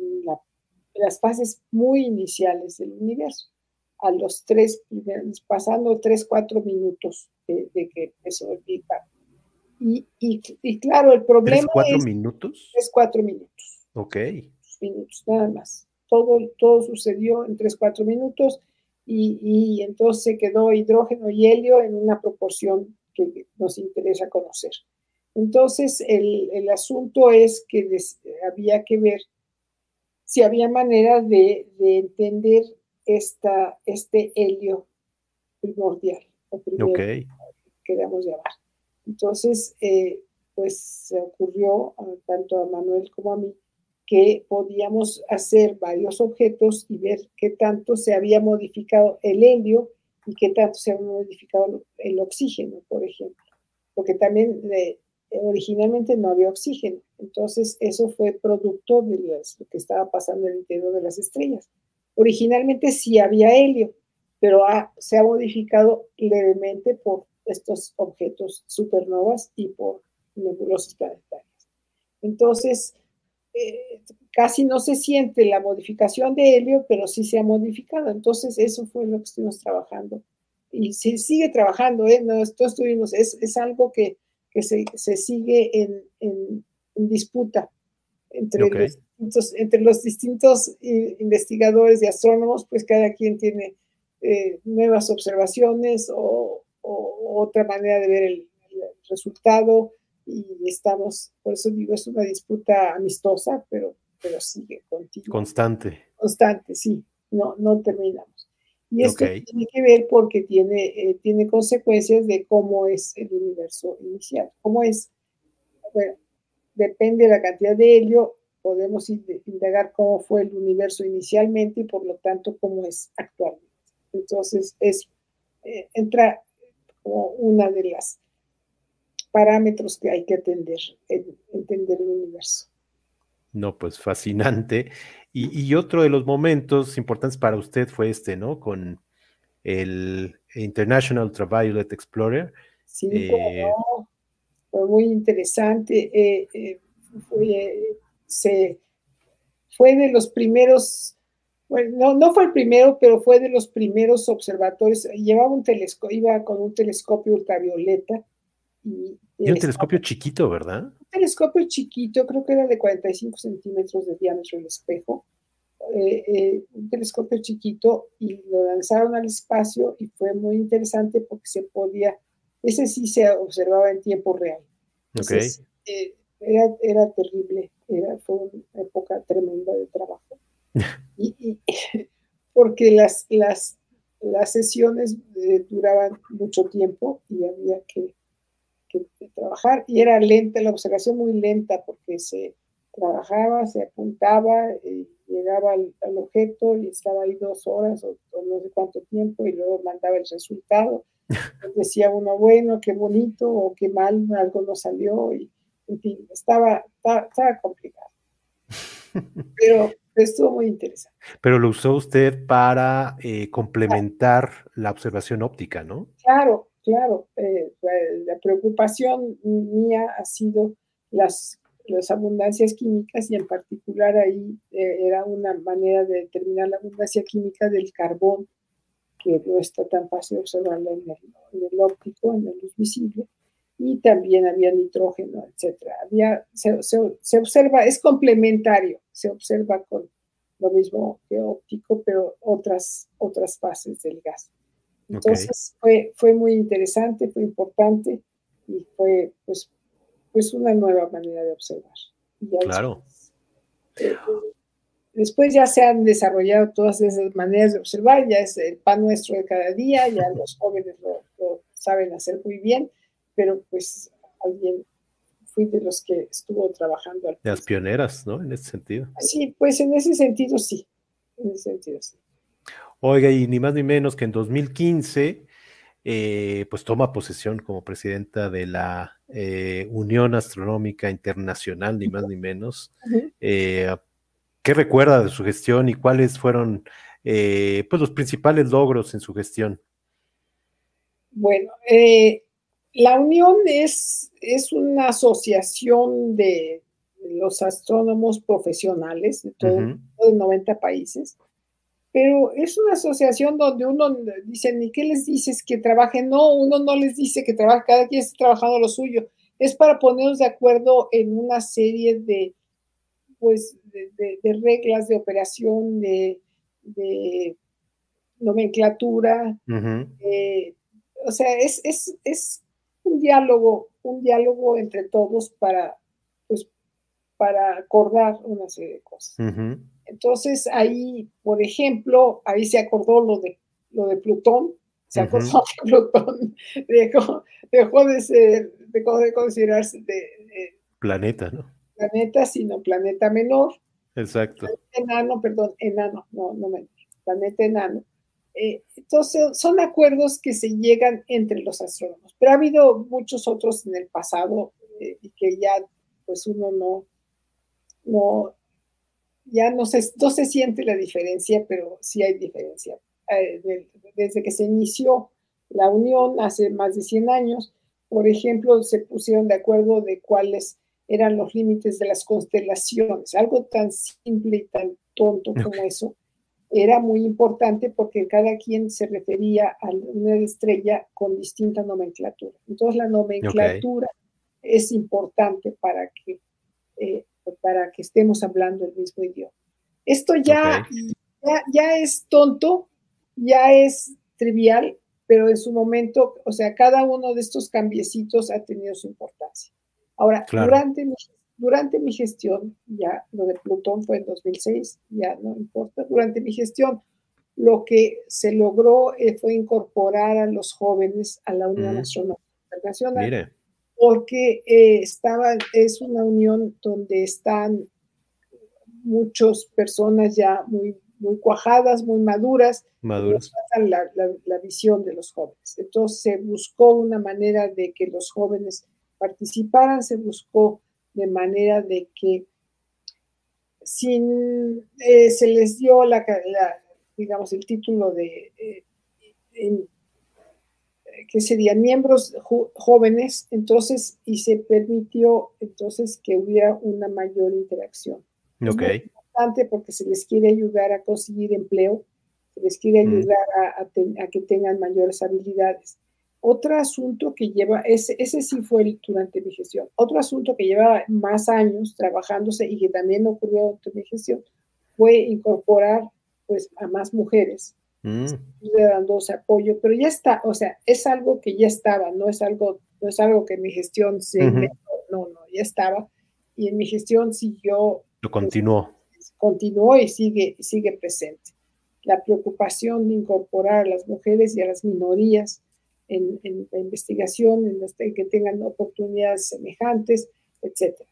las fases muy iniciales del universo, a los tres pasando tres, cuatro minutos de, que empezó el Big Bang. Y, y, claro, el problema ¿Tres, cuatro minutos? Tres, cuatro minutos. Ok. Minutos, nada más. Todo, todo sucedió en tres, cuatro minutos y, y entonces se quedó hidrógeno y helio en una proporción que nos interesa conocer. Entonces, el, el asunto es que había que ver si había manera de, de entender esta, este helio primordial, o primero, queramos llamar. Entonces, eh, pues se ocurrió tanto a Manuel como a mí que podíamos hacer varios objetos y ver qué tanto se había modificado el helio y qué tanto se había modificado el oxígeno, por ejemplo. Porque también eh, originalmente no había oxígeno. Entonces, eso fue producto de lo que estaba pasando en el interior de las estrellas. Originalmente sí había helio, pero se ha modificado levemente por estos objetos supernovas y por nebulosas planetarias. Entonces, eh, casi no se siente la modificación de helio, pero sí se ha modificado. Entonces, eso fue lo que estuvimos trabajando. Y se sigue trabajando, ¿eh? No, esto estuvimos, es, es algo que, que se, se, sigue en, en, disputa entre, los distintos, entre los distintos eh, investigadores y astrónomos, pues cada quien tiene eh, nuevas observaciones o, otra manera de ver el, resultado y estamos, por eso digo, es una disputa amistosa, pero, pero sigue continua. Constante. Constante, sí, no, no terminamos. Y esto tiene que ver porque tiene, eh, tiene consecuencias de cómo es el universo inicial. ¿Cómo es? Bueno, depende de la cantidad de helio, podemos indagar cómo fue el universo inicialmente y por lo tanto cómo es actualmente. Entonces, es, eh, entra como una de las parámetros que hay que atender en entender el universo. No, pues fascinante. Y, otro de los momentos importantes para usted fue este, ¿no? Con el International Ultraviolet Explorer. Sí, eh, fue muy interesante. Eh, fue, se, fue de los primeros bueno, no, no fue el primero, pero fue de los primeros observatorios. Llevaba un telescopio, iba con un telescopio ultravioleta. Y, un telescopio chiquito, ¿verdad? Un telescopio chiquito, creo que era de 45 centímetros de diámetro el espejo. Eh, eh, un telescopio chiquito y lo lanzaron al espacio y fue muy interesante porque se podía, ese sí se observaba en tiempo real. Entonces, eh, era, era terrible, era, fue una época tremenda de trabajo. (laughs) y, (laughs) porque las, las, las sesiones eh, duraban mucho tiempo y había que, trabajar y era lenta, la observación muy lenta porque se trabajaba, se apuntaba, eh, llegaba al, objeto y estaba ahí dos horas o, no sé cuánto tiempo y luego mandaba el resultado. (laughs) decía uno, bueno, qué bonito o qué mal, algo no salió y en fin, estaba, estaba complicado. (laughs) Pero estuvo muy interesante. Pero lo usó usted para eh, complementar la observación óptica, ¿no? Claro, claro. Eh, la preocupación mía ha sido las, las abundancias químicas y en particular ahí eh, era una manera de determinar la abundancia química del carbón, que no está tan fácil observarlo en el, en el óptico, en la luz visible y también había nitrógeno, etcétera. Había, se, se, observa, es complementario, se observa con lo mismo que óptico, pero otras, otras fases del gas. Entonces fue, fue muy interesante, fue importante y fue pues, pues una nueva manera de observar. claro. Eh, después ya se han desarrollado todas esas maneras de observar, ya es el pan nuestro de cada día, ya (laughs) los jóvenes lo, lo saben hacer muy bien pero pues alguien fui de los que estuvo trabajando. de las pioneras, ¿no? En ese sentido. Sí, pues en ese sentido sí, en ese sentido sí. Oiga, y ni más ni menos que en 2015, eh, pues toma posesión como presidenta de la eh, Unión Astronómica Internacional, ni más ni menos. Eh, ¿Qué recuerda de su gestión y cuáles fueron pues los principales logros en su gestión? Bueno, eh, La Unión es, es una asociación de los astrónomos profesionales de todo, de 90 países, pero es una asociación donde uno dice, ni qué les dices que trabajen, no, uno no les dice que trabajen, cada quien está trabajando lo suyo, es para ponernos de acuerdo en una serie de, pues, de, reglas de operación, de, nomenclatura, eh, o sea, es, es, un diálogo, un diálogo entre todos para, pues, para acordar una serie de cosas. Entonces ahí, por ejemplo, ahí se acordó lo de, lo de Plutón, se acordó (laughs) que Plutón dejó, de ser, dejó de considerarse de, planeta, ¿no? Planeta, sino planeta menor. Exacto. enano, perdón, enano, no, no me planeta enano. Eh, entonces, son acuerdos que se llegan entre los astrónomos, pero ha habido muchos otros en el pasado eh, que ya, pues uno no, no, ya no se, no se siente la diferencia, pero sí hay diferencia. Eh, desde que se inició la Unión hace más de 100 años, por ejemplo, se pusieron de acuerdo de cuáles eran los límites de las constelaciones. Algo tan simple y tan tonto como eso era muy importante porque cada quien se refería a una estrella con distinta nomenclatura. Entonces la nomenclatura es importante para que eh, para que estemos hablando el mismo idioma. Esto ya, ya, es tonto, ya es trivial, pero en su momento, o sea, cada uno de estos cambiecitos ha tenido su importancia. Ahora, durante, mi, durante mi gestión, ya lo de Plutón fue en 2006, ya no importa, durante mi gestión, lo que se logró eh, fue incorporar a los jóvenes a la Unión mm. Astronómica Internacional. Mire porque eh, es una unión donde están muchas personas ya muy, muy cuajadas, muy maduras, maduras. La, la, visión de los jóvenes. Entonces se buscó una manera de que los jóvenes participaran, se buscó de manera de que sin, eh, se les dio la, digamos, el título de eh, que serían miembros jóvenes, entonces, y se permitió entonces que hubiera una mayor interacción. Ok. Es importante porque se les quiere ayudar a conseguir empleo, se les quiere mm. ayudar a, que tengan mayores habilidades. Otro asunto que lleva, ese, ese sí fue durante mi gestión, otro asunto que lleva más años trabajándose y que también ocurrió durante mi gestión fue incorporar pues a más mujeres mm. dándose apoyo, pero ya está, o sea, es algo que ya estaba, no es algo, no es algo que mi gestión se no, no, ya estaba, y en mi gestión siguió. Lo continuó. continuó y sigue, sigue presente. La preocupación de incorporar a las mujeres y a las minorías en, la investigación, en, los, que tengan oportunidades semejantes, etcétera.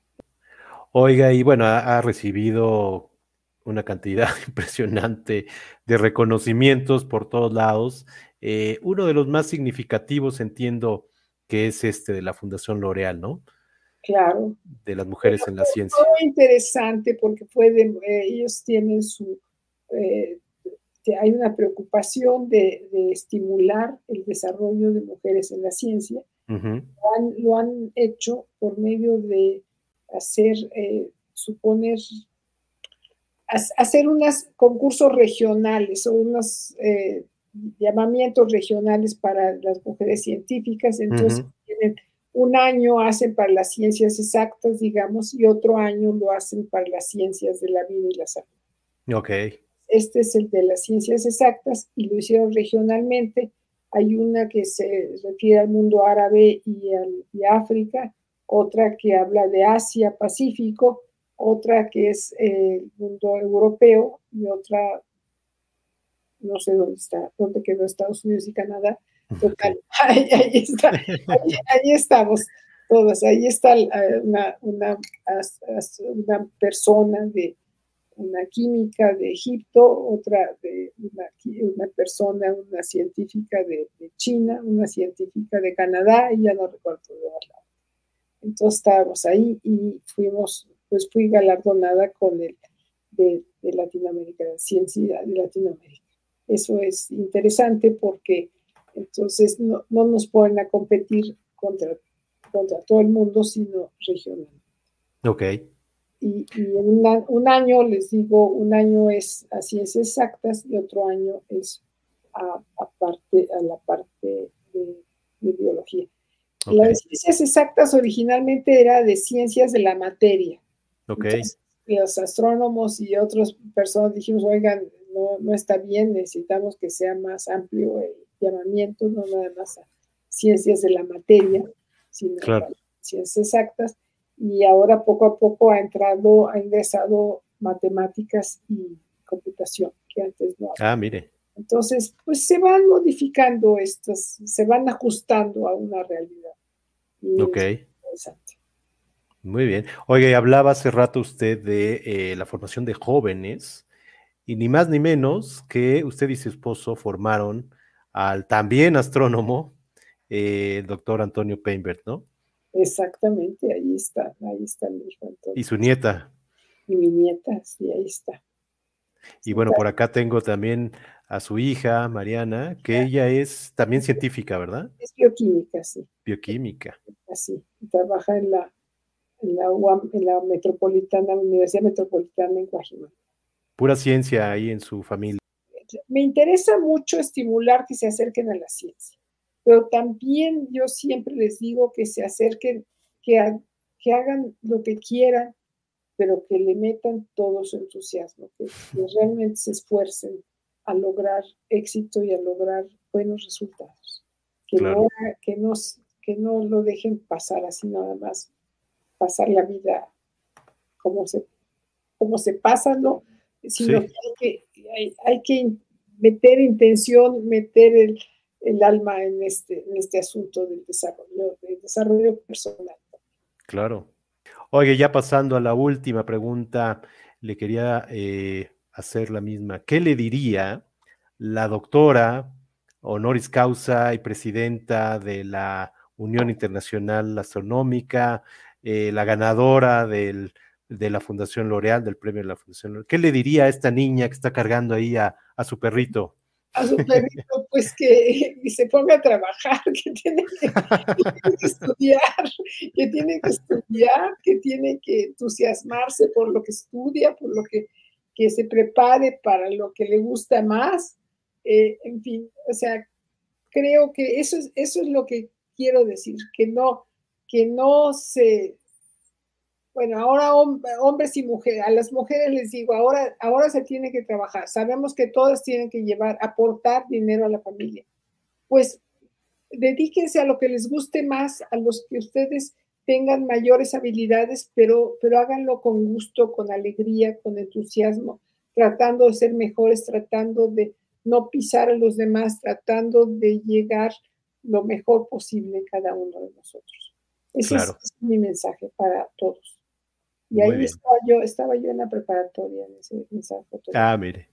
Oiga, y bueno, ha recibido una cantidad (laughs) impresionante de reconocimientos por todos lados. Eh, uno de los más significativos, entiendo, que es este de la Fundación L'Oreal, ¿no? Claro. De las mujeres en la ciencia. Muy interesante porque fue eh, ellos tienen su, eh, hay una preocupación de, estimular el desarrollo de mujeres en la ciencia. lo, han, hecho por medio de hacer, suponer hacer unos concursos regionales o unos eh, llamamientos regionales para las mujeres científicas. Entonces, tienen, un año hacen para las ciencias exactas, digamos, y otro año lo hacen para las ciencias de la vida y la salud. Ok. Este es el de las ciencias exactas y lo hicieron regionalmente. Hay una que se refiere al mundo árabe y, al, y África, otra que habla de Asia, Pacífico, otra que es eh, el mundo europeo y otra, no sé dónde está, dónde quedó Estados Unidos y Canadá. (laughs) Total, ahí, está, ahí, estamos todos, ahí está eh, una, una, una, persona de una química de Egipto, otra de una, una persona, una científica de, de, China, una científica de Canadá, y ya no recuerdo de verdad. Entonces estábamos ahí y fuimos pues fui galardonada con el de, Latinoamérica, de Ciencia de Latinoamérica. Eso es interesante porque entonces no, nos ponen a competir contra, contra todo el mundo, sino regional. Ok. Y, en un año, les digo, un año es a ciencias exactas y otro año es a, parte, a la parte de, biología. Las ciencias exactas originalmente era de ciencias de la materia. Ok. los astrónomos y otras personas dijimos, oigan, no, no está bien, necesitamos que sea más amplio el llamamiento, no nada más a ciencias de la materia, sino a ciencias exactas y ahora poco a poco ha entrado, ha ingresado matemáticas y computación, que antes no. Ah, mire. Entonces, pues se van modificando estas, se van ajustando a una realidad. ok. Muy bien. Oye, hablaba hace rato usted de eh, la formación de jóvenes y ni más ni menos que usted y su esposo formaron al también astrónomo, eh, el doctor Antonio Peinbert, ¿no? Exactamente, ahí está, ahí está mi hijo Y su nieta. Y mi nieta, sí, ahí está. Y bueno, por acá tengo también a su hija, Mariana, que ella es también científica, ¿verdad? Es bioquímica, sí. Bioquímica. Así, trabaja en la, en la UAM, en la Metropolitana, la Universidad Metropolitana en Guajimán. Pura ciencia ahí en su familia. Me interesa mucho estimular que se acerquen a la ciencia pero también yo siempre les digo que se acerquen, que, que hagan lo que quieran, pero que le metan todo su entusiasmo, que, realmente se esfuercen a lograr éxito y a lograr buenos resultados. Que, no, que, que no lo dejen pasar así nada más, pasar la vida como se, como se pasa, ¿no? Sino que, hay que hay que meter intención, meter el, el alma en este, en este asunto del desarrollo, del desarrollo personal. Claro. Oye, ya pasando a la última pregunta, le quería eh, hacer la misma. ¿Qué le diría la doctora honoris causa y presidenta de la Unión Internacional Astronómica, eh, la ganadora del, de la Fundación L'Oreal, del premio de la Fundación L'Oreal? ¿Qué le diría a esta niña que está cargando ahí a su perrito? a su perrito, pues que (laughs) se ponga a trabajar, (laughs) que tiene que, estudiar, que tiene que estudiar, que tiene que entusiasmarse por lo que estudia, por lo que, que se prepare para lo que le gusta más. Eh, en fin, o sea, creo que eso es, eso es lo que quiero decir, que no, que no se, bueno, ahora hombres y mujeres, a las mujeres les digo, ahora, ahora se tiene que trabajar. Sabemos que todas tienen que llevar, aportar dinero a la familia. Pues dedíquense a lo que les guste más, a los que ustedes tengan mayores habilidades, pero, pero háganlo con gusto, con alegría, con entusiasmo, tratando de ser mejores, tratando de no pisar a los demás, tratando de llegar lo mejor posible cada uno de nosotros. Ese es mi mensaje para todos. Y ahí estaba yo, estaba yo en la preparatoria en, ese, esa fotografía. Ah, mire.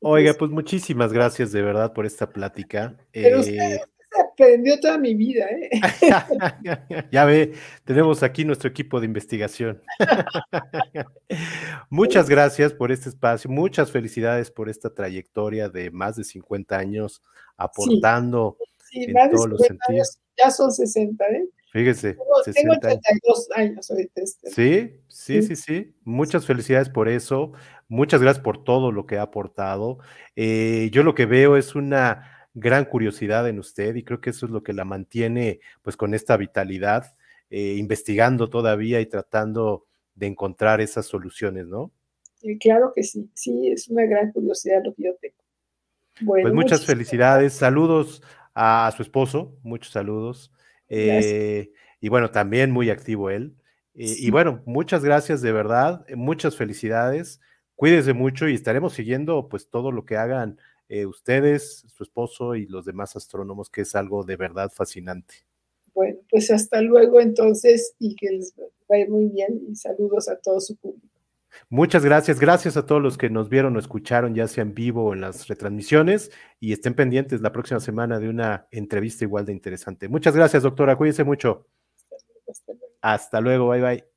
Oiga, pues muchísimas gracias de verdad por esta plática. Pero usted, eh, aprendió toda mi vida, ¿eh? (laughs) ya ve, tenemos aquí nuestro equipo de investigación. (laughs) Muchas gracias por este espacio, muchas felicidades por esta trayectoria de más de 50 años aportando en todos los sentidos. Ya son 60, ¿eh? Fíjese. Tengo, 82 años ahorita. Este. Sí, sí, sí, sí. Muchas felicidades por eso. Muchas gracias por todo lo que ha aportado. Eh, yo lo que veo es una gran curiosidad en usted y creo que eso es lo que la mantiene pues con esta vitalidad, eh, investigando todavía y tratando de encontrar esas soluciones, ¿no? Sí, claro que sí, sí, es una gran curiosidad lo que yo tengo. Bueno, pues muchas felicidades, saludos a su esposo, muchos saludos. Eh, y bueno, también muy activo él. Eh, y bueno, muchas gracias de verdad, eh, muchas felicidades. Cuídese mucho y estaremos siguiendo pues todo lo que hagan ustedes, su esposo y los demás astrónomos, que es algo de verdad fascinante. Bueno, pues hasta luego entonces y que les vaya muy bien y saludos a todo su público. Muchas gracias, gracias a todos los que nos vieron o escucharon, ya sea en vivo o en las retransmisiones, y estén pendientes la próxima semana de una entrevista igual de interesante. Muchas gracias, doctora, cuídense mucho. Hasta luego, bye bye.